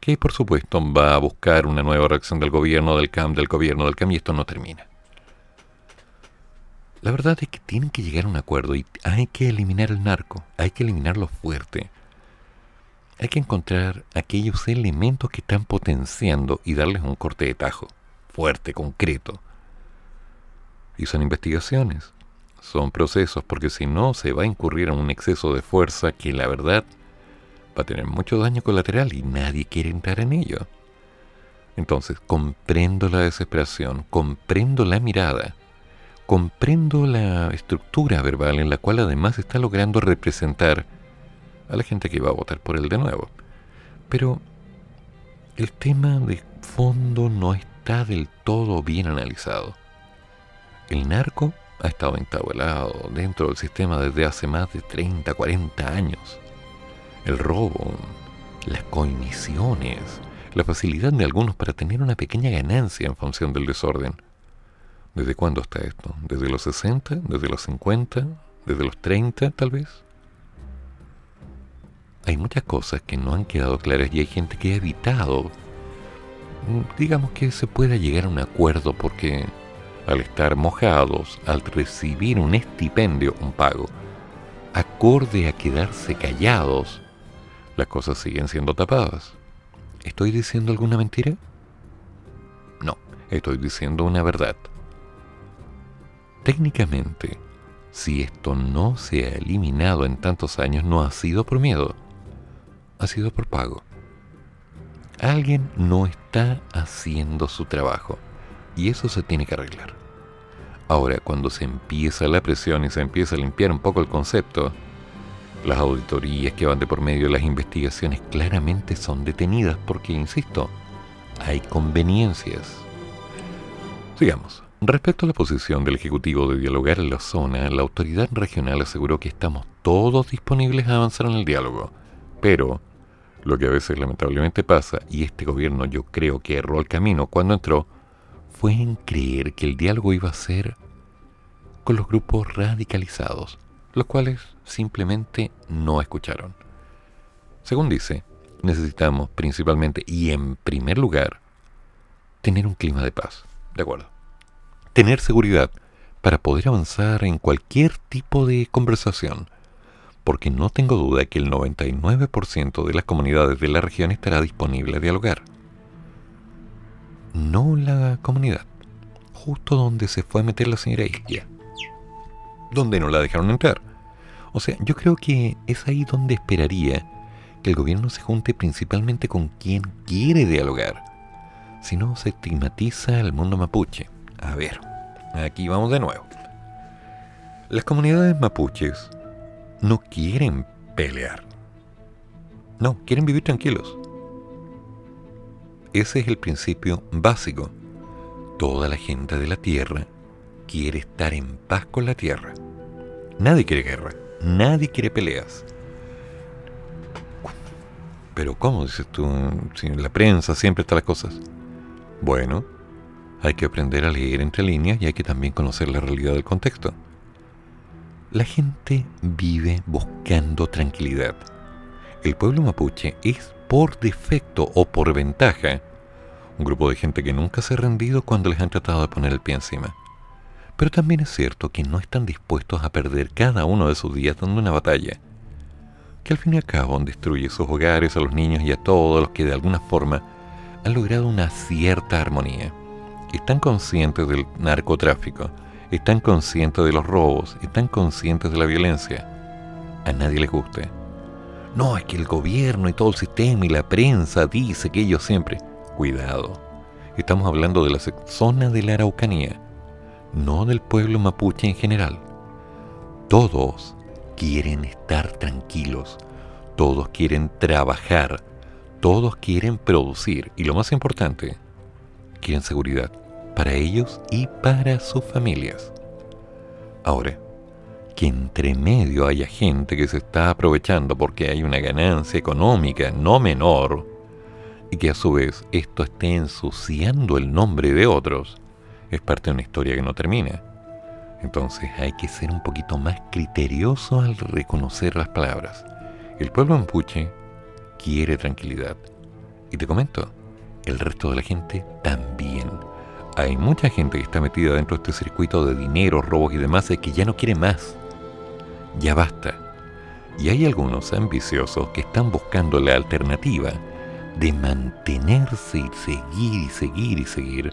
que por supuesto va a buscar una nueva reacción del gobierno, del CAM, del gobierno, del CAM, y esto no termina. La verdad es que tienen que llegar a un acuerdo y hay que eliminar el narco, hay que eliminarlo fuerte. Hay que encontrar aquellos elementos que están potenciando y darles un corte de tajo, fuerte, concreto. Y son investigaciones, son procesos, porque si no se va a incurrir en un exceso de fuerza que la verdad va a tener mucho daño colateral y nadie quiere entrar en ello. Entonces, comprendo la desesperación, comprendo la mirada, comprendo la estructura verbal en la cual además está logrando representar a la gente que va a votar por él de nuevo. Pero el tema de fondo no está del todo bien analizado. El narco ha estado entablado dentro del sistema desde hace más de 30, 40 años. El robo, las coimisiones, la facilidad de algunos para tener una pequeña ganancia en función del desorden. ¿Desde cuándo está esto? ¿Desde los 60? ¿Desde los 50? ¿Desde los 30 tal vez? hay muchas cosas que no han quedado claras y hay gente que ha evitado, mm, digamos que se pueda llegar a un acuerdo porque al estar mojados, al recibir un estipendio, un pago, acorde a quedarse callados, las cosas siguen siendo tapadas. ¿Estoy diciendo alguna mentira? No, estoy diciendo una verdad. Técnicamente, si esto no se ha eliminado en tantos años, no ha sido por miedo ha sido por pago. Alguien no está haciendo su trabajo y eso se tiene que arreglar. Ahora, cuando se empieza la presión y se empieza a limpiar un poco el concepto, las auditorías que van de por medio de las investigaciones claramente son detenidas porque, insisto, hay conveniencias. Sigamos. Respecto a la posición del Ejecutivo de dialogar en la zona, la autoridad regional aseguró que estamos todos disponibles a avanzar en el diálogo pero lo que a veces lamentablemente pasa, y este gobierno yo creo que erró el camino cuando entró, fue en creer que el diálogo iba a ser con los grupos radicalizados, los cuales simplemente no escucharon. Según dice, necesitamos principalmente y en primer lugar tener un clima de paz, ¿de acuerdo? Tener seguridad para poder avanzar en cualquier tipo de conversación, porque no tengo duda que el 99% de las comunidades de la región estará disponible a dialogar. No la comunidad, justo donde se fue a meter la señora Isquia, donde no la dejaron entrar. O sea, yo creo que es ahí donde esperaría que el gobierno se junte principalmente con quien quiere dialogar. Si no, se estigmatiza al mundo mapuche. A ver, aquí vamos de nuevo. Las comunidades mapuches no quieren pelear. No, quieren vivir tranquilos. Ese es el principio básico. Toda la gente de la Tierra quiere estar en paz con la Tierra. Nadie quiere guerra, nadie quiere peleas. Pero ¿cómo dices tú? Si la prensa siempre están las cosas. Bueno, hay que aprender a leer entre líneas y hay que también conocer la realidad del contexto. La gente vive buscando tranquilidad. El pueblo mapuche es por defecto o por ventaja un grupo de gente que nunca se ha rendido cuando les han tratado de poner el pie encima. Pero también es cierto que no están dispuestos a perder cada uno de sus días dando una batalla, que al fin y al cabo destruye sus hogares, a los niños y a todos los que de alguna forma han logrado una cierta armonía. Están conscientes del narcotráfico, están conscientes de los robos, están conscientes de la violencia. A nadie les gusta. No, es que el gobierno y todo el sistema y la prensa dice que ellos siempre... Cuidado. Estamos hablando de la zona de la Araucanía, no del pueblo mapuche en general. Todos quieren estar tranquilos, todos quieren trabajar, todos quieren producir y lo más importante, quieren seguridad para ellos y para sus familias. Ahora, que entre medio haya gente que se está aprovechando porque hay una ganancia económica no menor y que a su vez esto esté ensuciando el nombre de otros, es parte de una historia que no termina. Entonces hay que ser un poquito más criterioso al reconocer las palabras. El pueblo mapuche quiere tranquilidad. Y te comento, el resto de la gente también. Hay mucha gente que está metida dentro de este circuito de dinero, robos y demás que ya no quiere más. Ya basta. Y hay algunos ambiciosos que están buscando la alternativa de mantenerse y seguir y seguir y seguir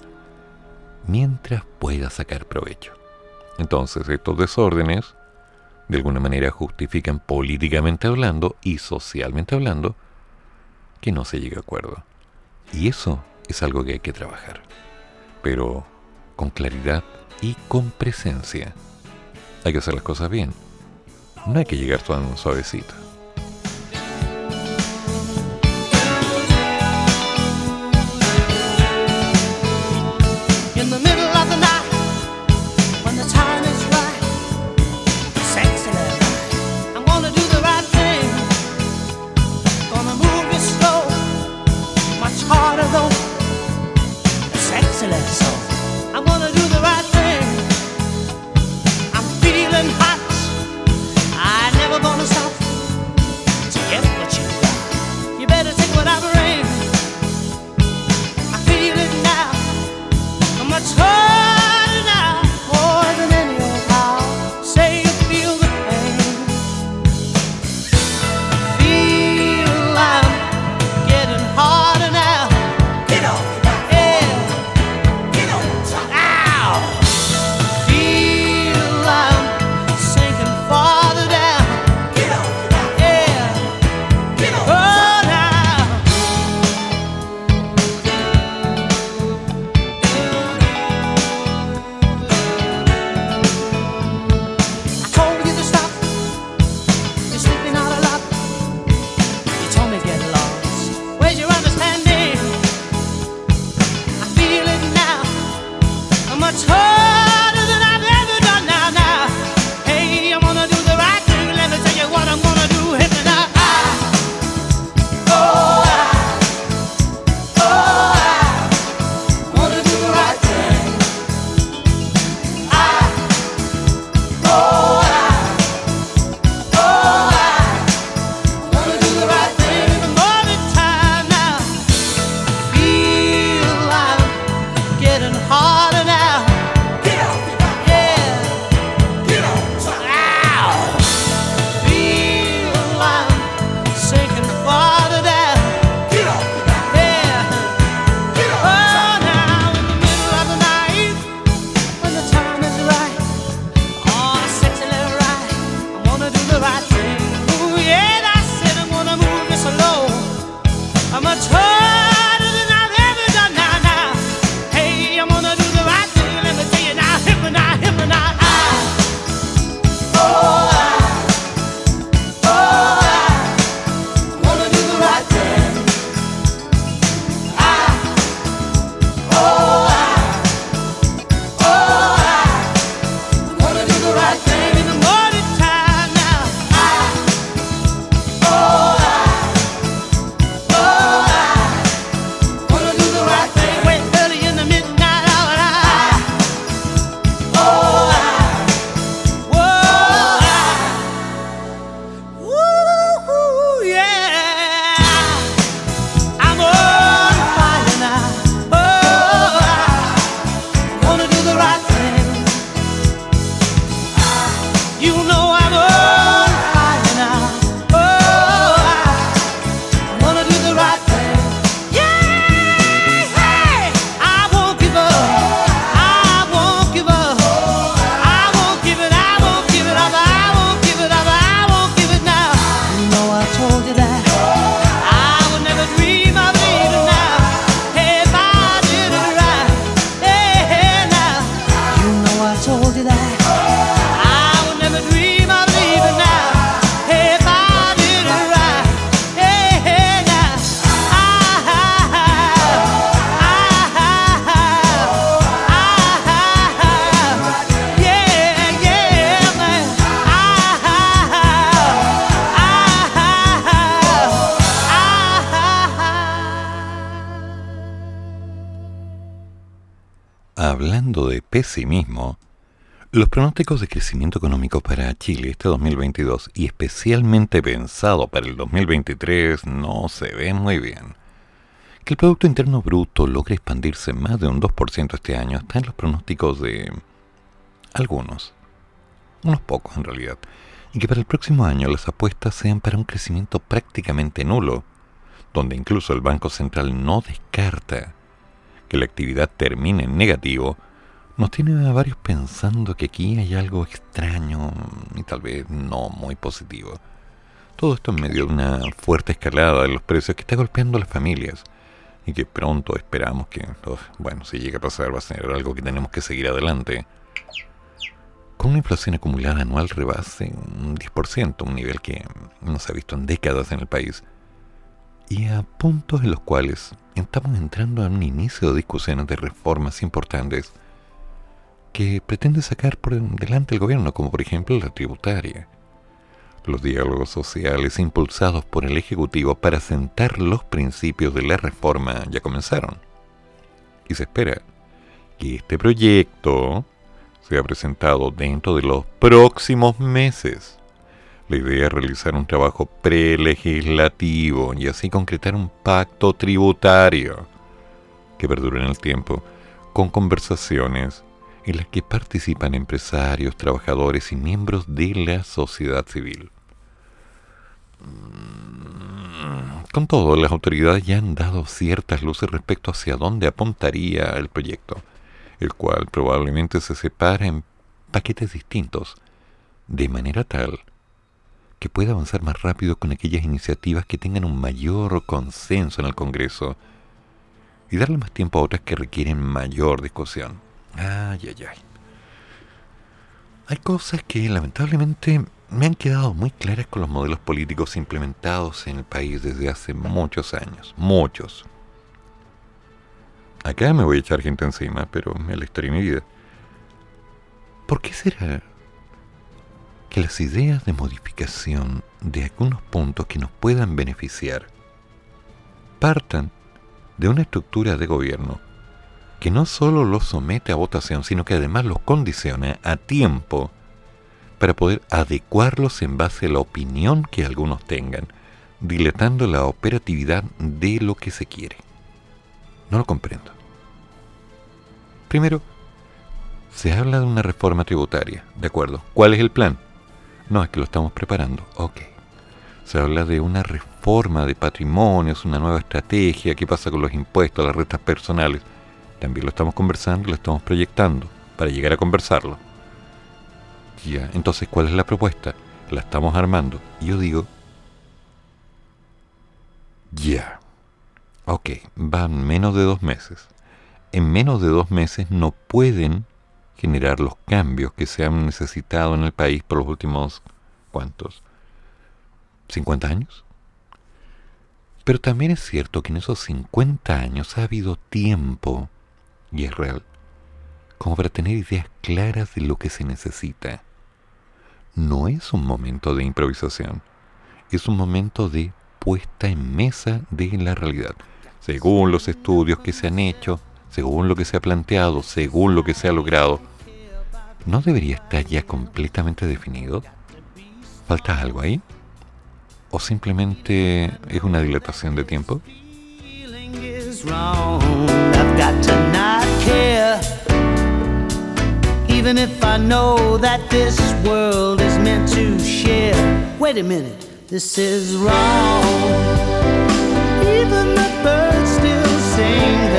mientras pueda sacar provecho. Entonces estos desórdenes de alguna manera justifican políticamente hablando y socialmente hablando que no se llegue a acuerdo. Y eso es algo que hay que trabajar. Pero con claridad y con presencia. Hay que hacer las cosas bien. No hay que llegar tan suavecito. Pesimismo, los pronósticos de crecimiento económico para Chile este 2022 y especialmente pensado para el 2023 no se ven muy bien. Que el Producto Interno Bruto logre expandirse más de un 2% este año está en los pronósticos de algunos, unos pocos en realidad, y que para el próximo año las apuestas sean para un crecimiento prácticamente nulo, donde incluso el Banco Central no descarta que la actividad termine en negativo, nos tiene a varios pensando que aquí hay algo extraño y tal vez no muy positivo. Todo esto en medio de una fuerte escalada de los precios que está golpeando a las familias y que pronto esperamos que, bueno, si llega a pasar va a ser algo que tenemos que seguir adelante. Con una inflación acumulada anual rebase un 10%, un nivel que no se ha visto en décadas en el país, y a puntos en los cuales estamos entrando a un inicio de discusiones de reformas importantes que pretende sacar por delante el gobierno, como por ejemplo la tributaria. Los diálogos sociales impulsados por el Ejecutivo para sentar los principios de la reforma ya comenzaron. Y se espera que este proyecto sea presentado dentro de los próximos meses. La idea es realizar un trabajo prelegislativo y así concretar un pacto tributario que perdure en el tiempo, con conversaciones en las que participan empresarios, trabajadores y miembros de la sociedad civil. Con todo, las autoridades ya han dado ciertas luces respecto hacia dónde apuntaría el proyecto, el cual probablemente se separa en paquetes distintos, de manera tal que pueda avanzar más rápido con aquellas iniciativas que tengan un mayor consenso en el Congreso y darle más tiempo a otras que requieren mayor discusión. Ay, ay, ay. Hay cosas que lamentablemente me han quedado muy claras con los modelos políticos implementados en el país desde hace muchos años. Muchos. Acá me voy a echar gente encima, pero es la historia mi vida. ¿Por qué será que las ideas de modificación de algunos puntos que nos puedan beneficiar partan de una estructura de gobierno que no solo los somete a votación, sino que además los condiciona a tiempo para poder adecuarlos en base a la opinión que algunos tengan, dilatando la operatividad de lo que se quiere. No lo comprendo. Primero, se habla de una reforma tributaria, ¿de acuerdo? ¿Cuál es el plan? No, es que lo estamos preparando. Ok. Se habla de una reforma de patrimonios, una nueva estrategia, qué pasa con los impuestos, las rentas personales. También lo estamos conversando, lo estamos proyectando para llegar a conversarlo. Ya, entonces, ¿cuál es la propuesta? La estamos armando. Y yo digo, ya. Ok, van menos de dos meses. En menos de dos meses no pueden generar los cambios que se han necesitado en el país por los últimos, ¿cuántos? ¿50 años? Pero también es cierto que en esos 50 años ha habido tiempo y es real, como para tener ideas claras de lo que se necesita. No es un momento de improvisación, es un momento de puesta en mesa de la realidad, según los estudios que se han hecho, según lo que se ha planteado, según lo que se ha logrado. ¿No debería estar ya completamente definido? ¿Falta algo ahí? ¿O simplemente es una dilatación de tiempo? Even if I know that this world is meant to share. Wait a minute, this is wrong. Even the birds still sing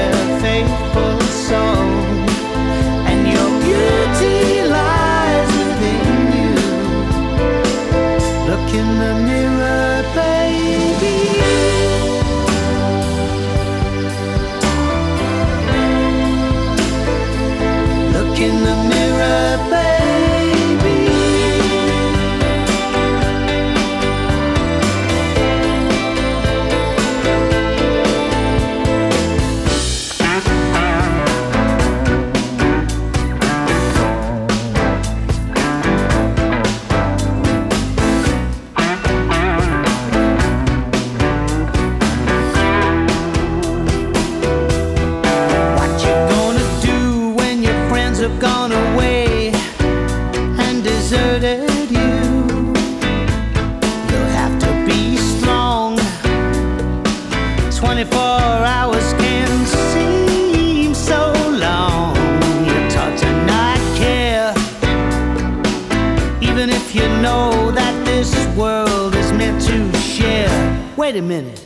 Even if you know that this world is meant to share. Wait a minute,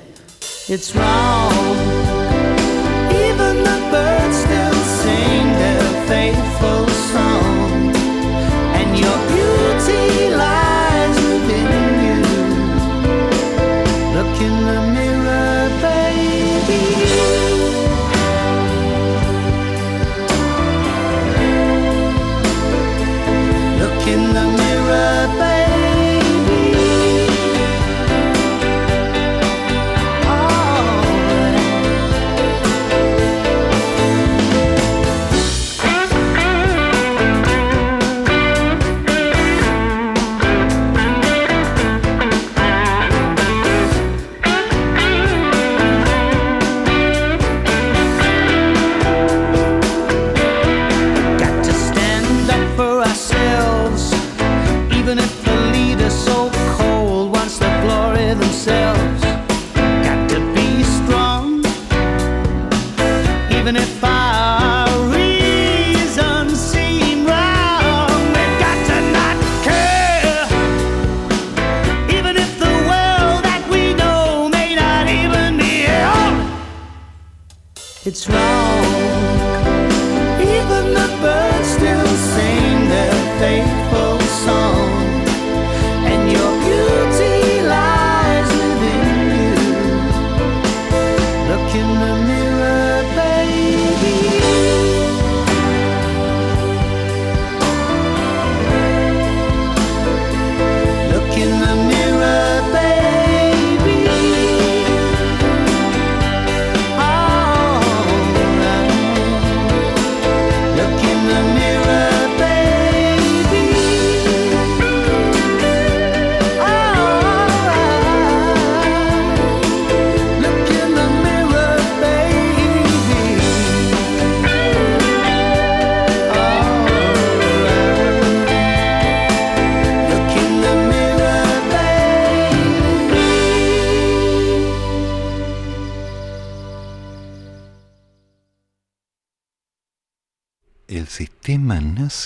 it's wrong.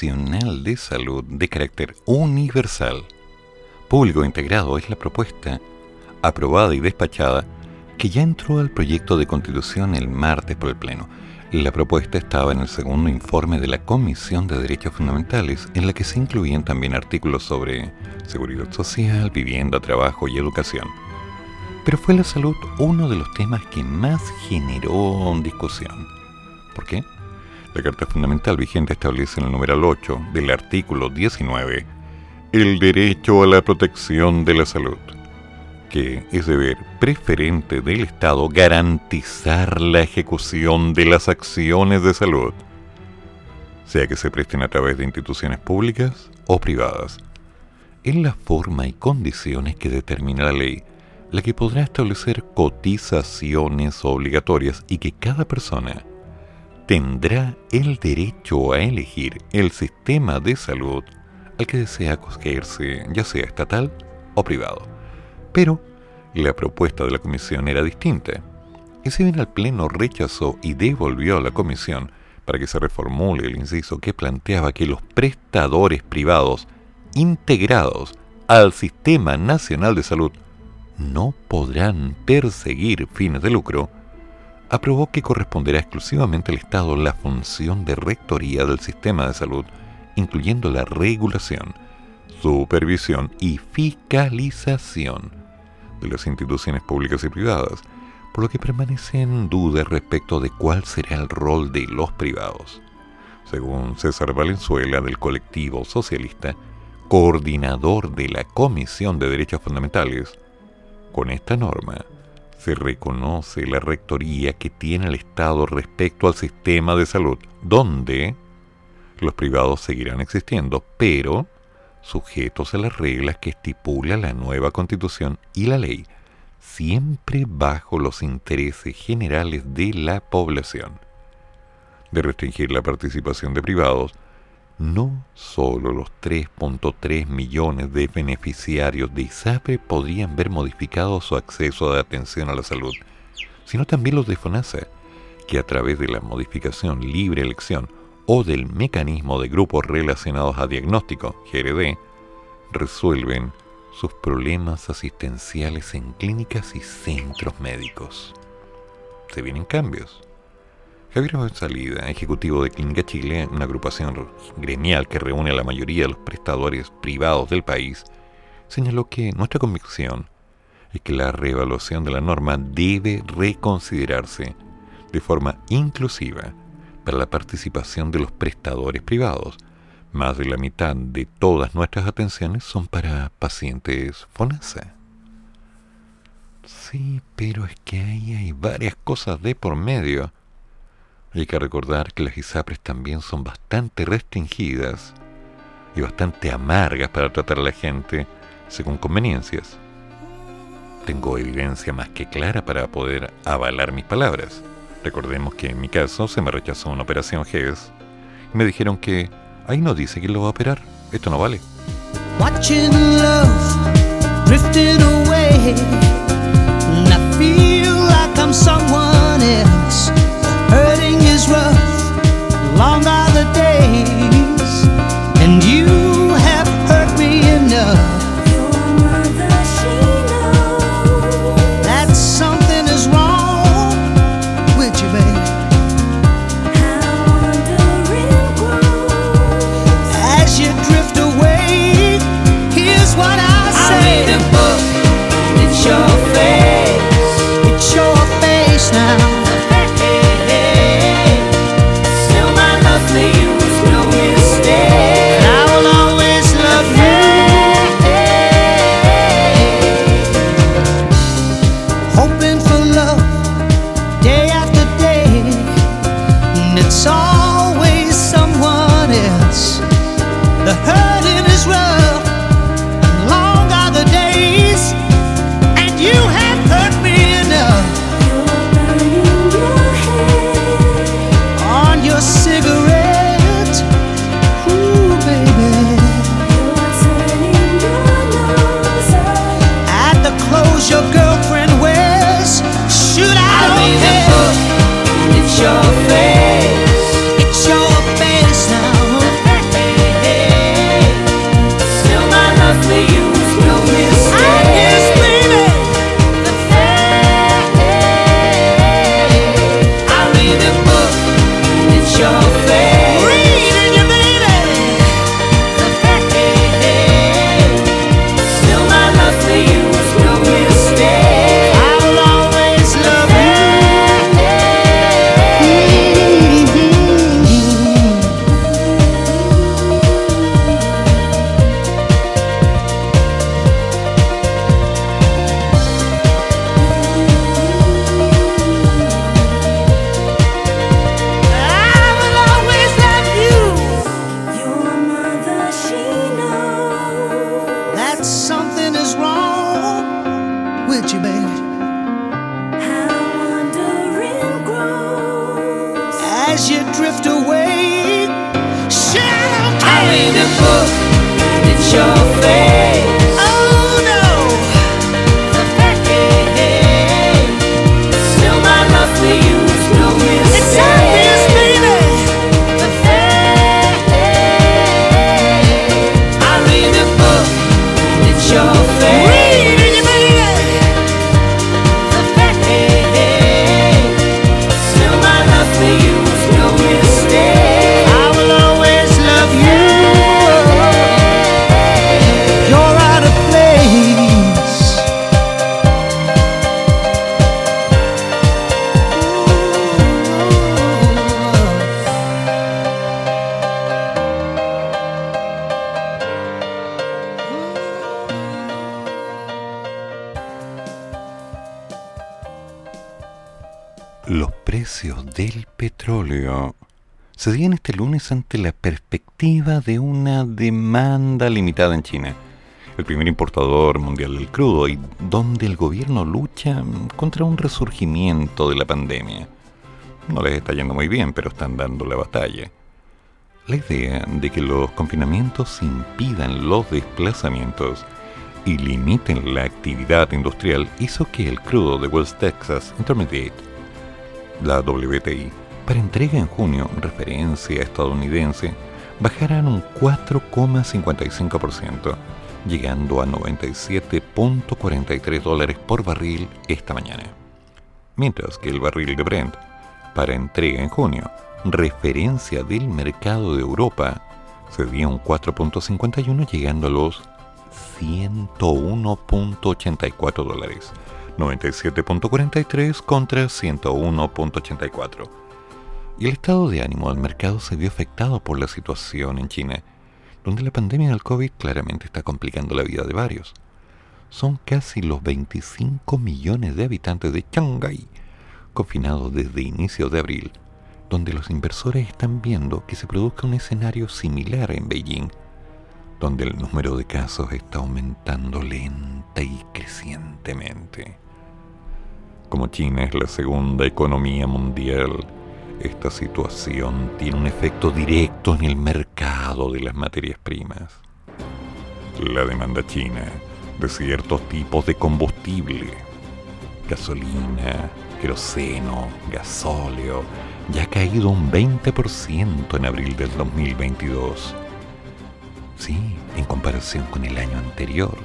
Nacional de Salud de carácter universal, público integrado es la propuesta aprobada y despachada que ya entró al proyecto de constitución el martes por el Pleno. La propuesta estaba en el segundo informe de la Comisión de Derechos Fundamentales, en la que se incluían también artículos sobre seguridad social, vivienda, trabajo y educación. Pero fue la salud uno de los temas que más generó discusión. ¿Por qué? La Carta Fundamental vigente establece en el numeral 8 del artículo 19 el derecho a la protección de la salud, que es deber preferente del Estado garantizar la ejecución de las acciones de salud, sea que se presten a través de instituciones públicas o privadas, en la forma y condiciones que determina la ley, la que podrá establecer cotizaciones obligatorias y que cada persona tendrá el derecho a elegir el sistema de salud al que desea acogerse, ya sea estatal o privado. Pero la propuesta de la comisión era distinta. Y si bien el Pleno rechazó y devolvió a la comisión para que se reformule el inciso que planteaba que los prestadores privados integrados al Sistema Nacional de Salud no podrán perseguir fines de lucro, aprobó que corresponderá exclusivamente al Estado la función de rectoría del sistema de salud, incluyendo la regulación, supervisión y fiscalización de las instituciones públicas y privadas, por lo que permanecen dudas respecto de cuál será el rol de los privados. Según César Valenzuela del colectivo socialista, coordinador de la Comisión de Derechos Fundamentales, con esta norma se reconoce la rectoría que tiene el Estado respecto al sistema de salud, donde los privados seguirán existiendo, pero sujetos a las reglas que estipula la nueva constitución y la ley, siempre bajo los intereses generales de la población. De restringir la participación de privados, no solo los 3.3 millones de beneficiarios de ISAPRE podrían ver modificado su acceso de atención a la salud, sino también los de FONASA, que a través de la modificación libre elección o del mecanismo de grupos relacionados a diagnóstico, GRD, resuelven sus problemas asistenciales en clínicas y centros médicos. Se vienen cambios. Javier Salida, ejecutivo de Clínica Chile, una agrupación gremial que reúne a la mayoría de los prestadores privados del país, señaló que nuestra convicción es que la reevaluación de la norma debe reconsiderarse de forma inclusiva para la participación de los prestadores privados. Más de la mitad de todas nuestras atenciones son para pacientes FONASA. Sí, pero es que ahí hay varias cosas de por medio. Hay que recordar que las ISAPRES también son bastante restringidas y bastante amargas para tratar a la gente según conveniencias. Tengo evidencia más que clara para poder avalar mis palabras. Recordemos que en mi caso se me rechazó una operación GES y me dijeron que ahí no dice quién lo va a operar. Esto no vale. Watching love drifting away. And I feel like I'm Long ante la perspectiva de una demanda limitada en China, el primer importador mundial del crudo y donde el gobierno lucha contra un resurgimiento de la pandemia. No les está yendo muy bien, pero están dando la batalla. La idea de que los confinamientos impidan los desplazamientos y limiten la actividad industrial hizo que el crudo de West Texas Intermediate, la WTI, para entrega en junio, referencia estadounidense, bajarán un 4,55%, llegando a 97.43 dólares por barril esta mañana. Mientras que el barril de Brent, para entrega en junio, referencia del mercado de Europa, cedía un 4.51 llegando a los 101.84 dólares. 97.43 contra 101.84. Y el estado de ánimo del mercado se vio afectado por la situación en China, donde la pandemia del COVID claramente está complicando la vida de varios. Son casi los 25 millones de habitantes de Shanghái confinados desde inicios de abril, donde los inversores están viendo que se produzca un escenario similar en Beijing, donde el número de casos está aumentando lenta y crecientemente. Como China es la segunda economía mundial, esta situación tiene un efecto directo en el mercado de las materias primas. La demanda china de ciertos tipos de combustible, gasolina, queroseno, gasóleo, ya ha caído un 20% en abril del 2022. Sí, en comparación con el año anterior.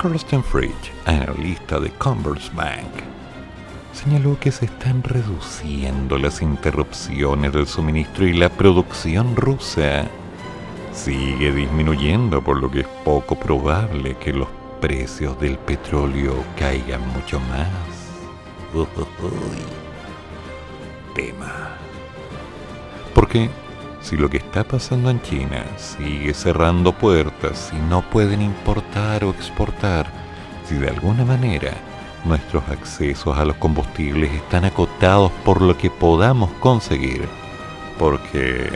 Carlos Fridge, analista de Commerzbank, señaló que se están reduciendo las interrupciones del suministro y la producción rusa sigue disminuyendo, por lo que es poco probable que los precios del petróleo caigan mucho más. Tema. Porque si lo que está pasando en China sigue cerrando puertas y no pueden importar o exportar, si de alguna manera nuestros accesos a los combustibles están acotados por lo que podamos conseguir, porque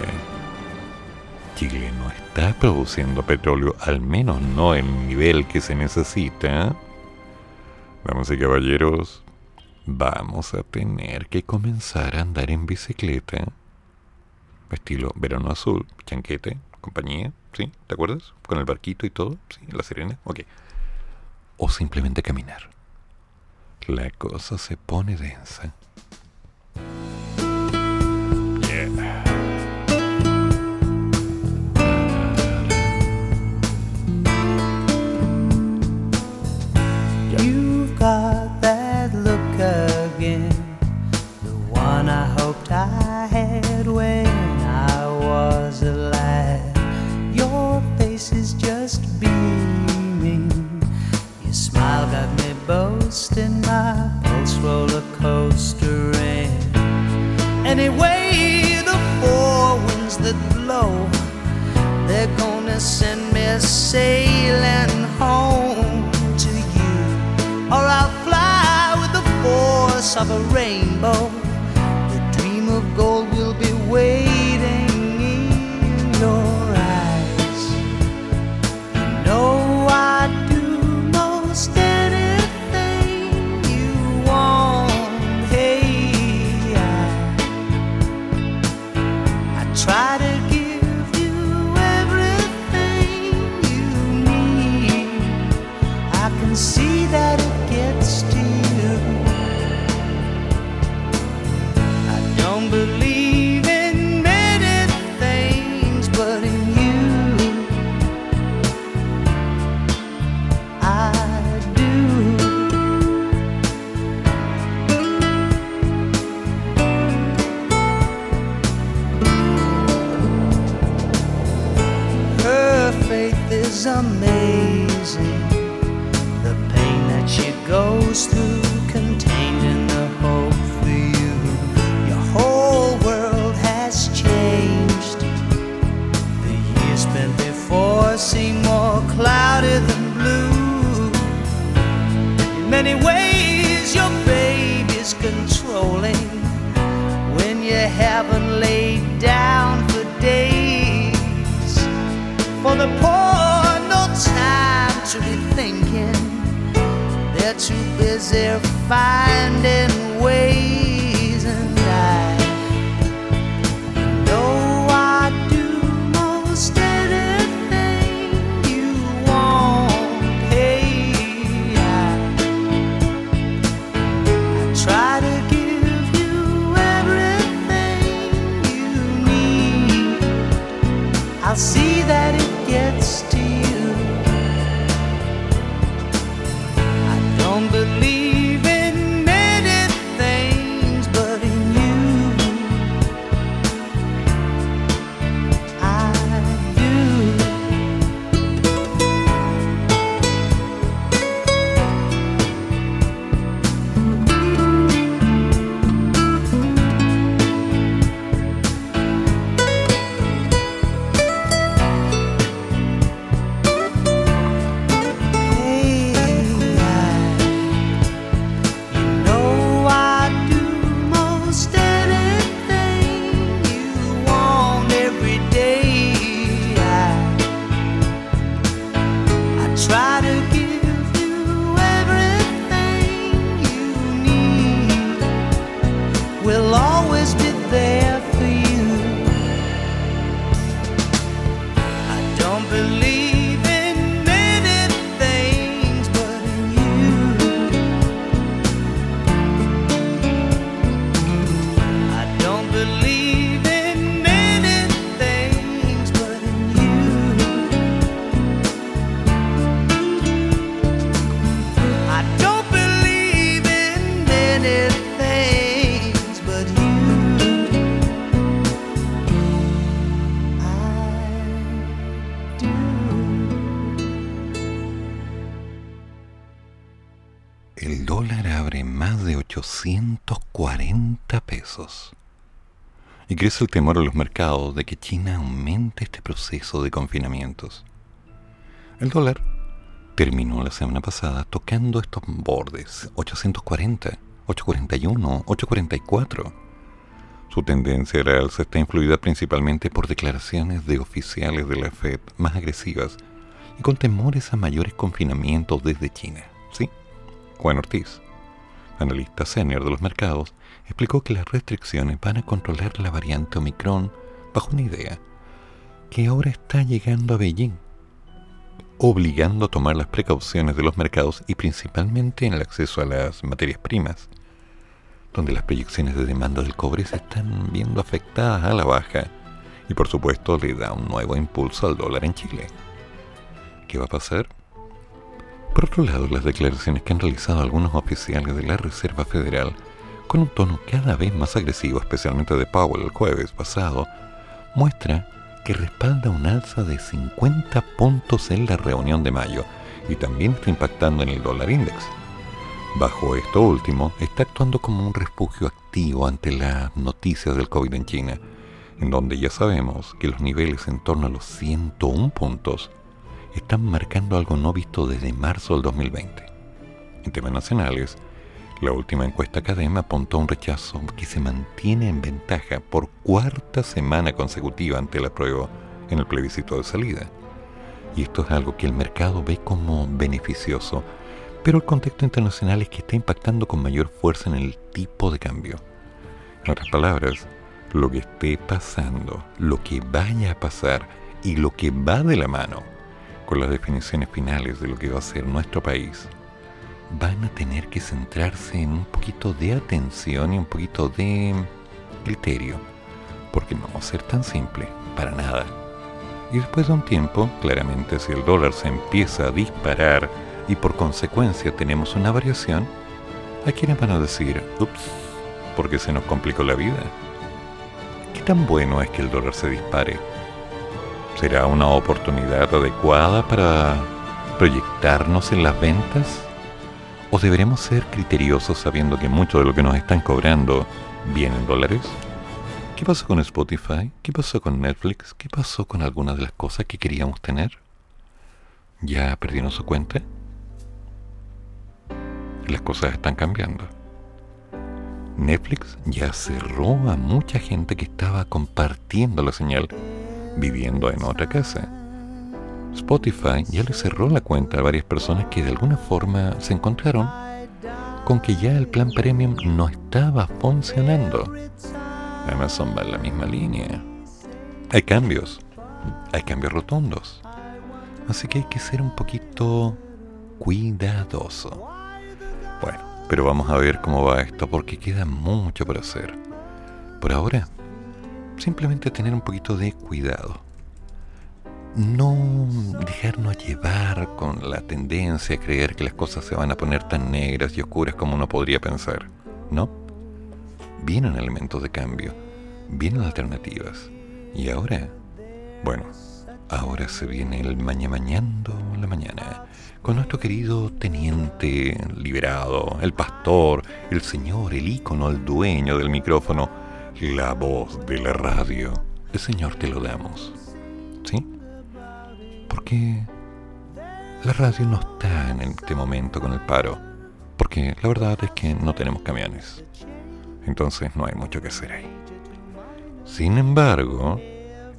Chile no está produciendo petróleo, al menos no en el nivel que se necesita, vamos y caballeros, vamos a tener que comenzar a andar en bicicleta, estilo verano azul, chanquete, compañía, ¿sí? ¿Te acuerdas? Con el barquito y todo, ¿sí? La sirena, ok. O simplemente caminar la cosa se pone densa. Send me sailing home to you. Or I'll fly with the force of a rainbow. The dream of gold will be waiting seem more cloudy than blue. In many ways, your baby's controlling when you haven't laid down for days. For the poor, no time to be thinking. They're too busy finding ways, crece el temor a los mercados de que China aumente este proceso de confinamientos. El dólar terminó la semana pasada tocando estos bordes 840, 841, 844. Su tendencia era alza está influida principalmente por declaraciones de oficiales de la Fed más agresivas y con temores a mayores confinamientos desde China. ¿Sí? Juan Ortiz, analista senior de los mercados, explicó que las restricciones van a controlar la variante Omicron bajo una idea que ahora está llegando a Beijing, obligando a tomar las precauciones de los mercados y principalmente en el acceso a las materias primas, donde las proyecciones de demanda del cobre se están viendo afectadas a la baja y por supuesto le da un nuevo impulso al dólar en Chile. ¿Qué va a pasar? Por otro lado, las declaraciones que han realizado algunos oficiales de la Reserva Federal, con un tono cada vez más agresivo, especialmente de Powell el jueves pasado, muestra que respalda un alza de 50 puntos en la reunión de mayo y también está impactando en el dólar index. Bajo esto último, está actuando como un refugio activo ante las noticias del COVID en China, en donde ya sabemos que los niveles en torno a los 101 puntos están marcando algo no visto desde marzo del 2020. En temas nacionales, la última encuesta Cadema apuntó a un rechazo que se mantiene en ventaja por cuarta semana consecutiva ante la prueba en el plebiscito de salida. Y esto es algo que el mercado ve como beneficioso, pero el contexto internacional es que está impactando con mayor fuerza en el tipo de cambio. En otras palabras, lo que esté pasando, lo que vaya a pasar y lo que va de la mano con las definiciones finales de lo que va a ser nuestro país, van a tener que centrarse en un poquito de atención y un poquito de criterio, porque no va a ser tan simple, para nada. Y después de un tiempo, claramente si el dólar se empieza a disparar y por consecuencia tenemos una variación, hay quienes van a decir, ups, porque se nos complicó la vida. ¿Qué tan bueno es que el dólar se dispare? ¿Será una oportunidad adecuada para proyectarnos en las ventas? ¿O deberemos ser criteriosos sabiendo que mucho de lo que nos están cobrando viene en dólares? ¿Qué pasó con Spotify? ¿Qué pasó con Netflix? ¿Qué pasó con algunas de las cosas que queríamos tener? ¿Ya perdieron su cuenta? Las cosas están cambiando. Netflix ya cerró a mucha gente que estaba compartiendo la señal viviendo en otra casa. Spotify ya le cerró la cuenta a varias personas que de alguna forma se encontraron con que ya el plan premium no estaba funcionando. Amazon va en la misma línea. Hay cambios, hay cambios rotundos. Así que hay que ser un poquito cuidadoso. Bueno, pero vamos a ver cómo va esto porque queda mucho por hacer. Por ahora, simplemente tener un poquito de cuidado. No dejarnos llevar con la tendencia a creer que las cosas se van a poner tan negras y oscuras como uno podría pensar. ¿No? Vienen elementos de cambio, vienen alternativas. Y ahora, bueno, ahora se viene el maña mañando la mañana con nuestro querido teniente liberado, el pastor, el señor, el ícono, el dueño del micrófono, la voz de la radio. El Señor te lo damos. ¿Sí? Porque la radio no está en este momento con el paro. Porque la verdad es que no tenemos camiones. Entonces no hay mucho que hacer ahí. Sin embargo,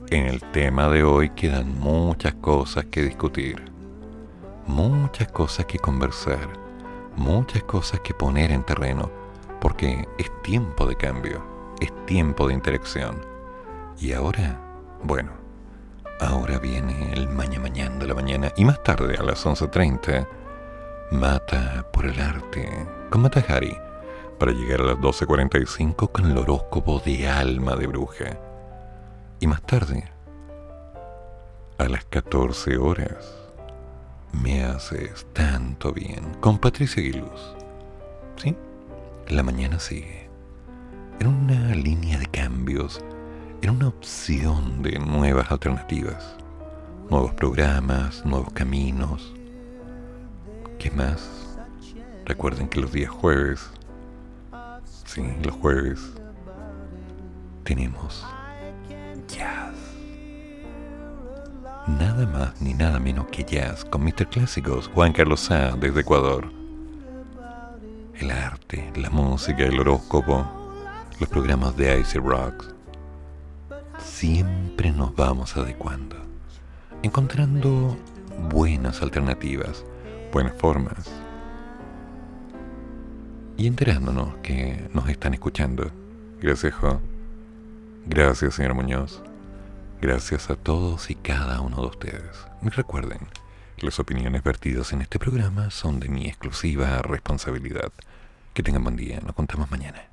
en el tema de hoy quedan muchas cosas que discutir. Muchas cosas que conversar. Muchas cosas que poner en terreno. Porque es tiempo de cambio es tiempo de interacción. Y ahora, bueno, Ahora viene el mañana mañana de la mañana y más tarde a las 11.30 Mata por el arte con Matahari para llegar a las 12.45 con el horóscopo de alma de bruja. Y más tarde, a las 14 horas, me haces tanto bien con Patricia Aguiluz. ¿Sí? La mañana sigue. En una línea de cambios, en una opción de nuevas alternativas, nuevos programas, nuevos caminos. ¿Qué más? Recuerden que los días jueves, sí, los jueves, tenemos jazz. Nada más ni nada menos que jazz con Mr. Clásicos, Juan Carlos Sá desde Ecuador. El arte, la música, el horóscopo, los programas de Icy Rocks. Siempre nos vamos adecuando, encontrando buenas alternativas, buenas formas y enterándonos que nos están escuchando. Gracias, Jo. Gracias, señor Muñoz. Gracias a todos y cada uno de ustedes. Recuerden, las opiniones vertidas en este programa son de mi exclusiva responsabilidad. Que tengan buen día, nos contamos mañana.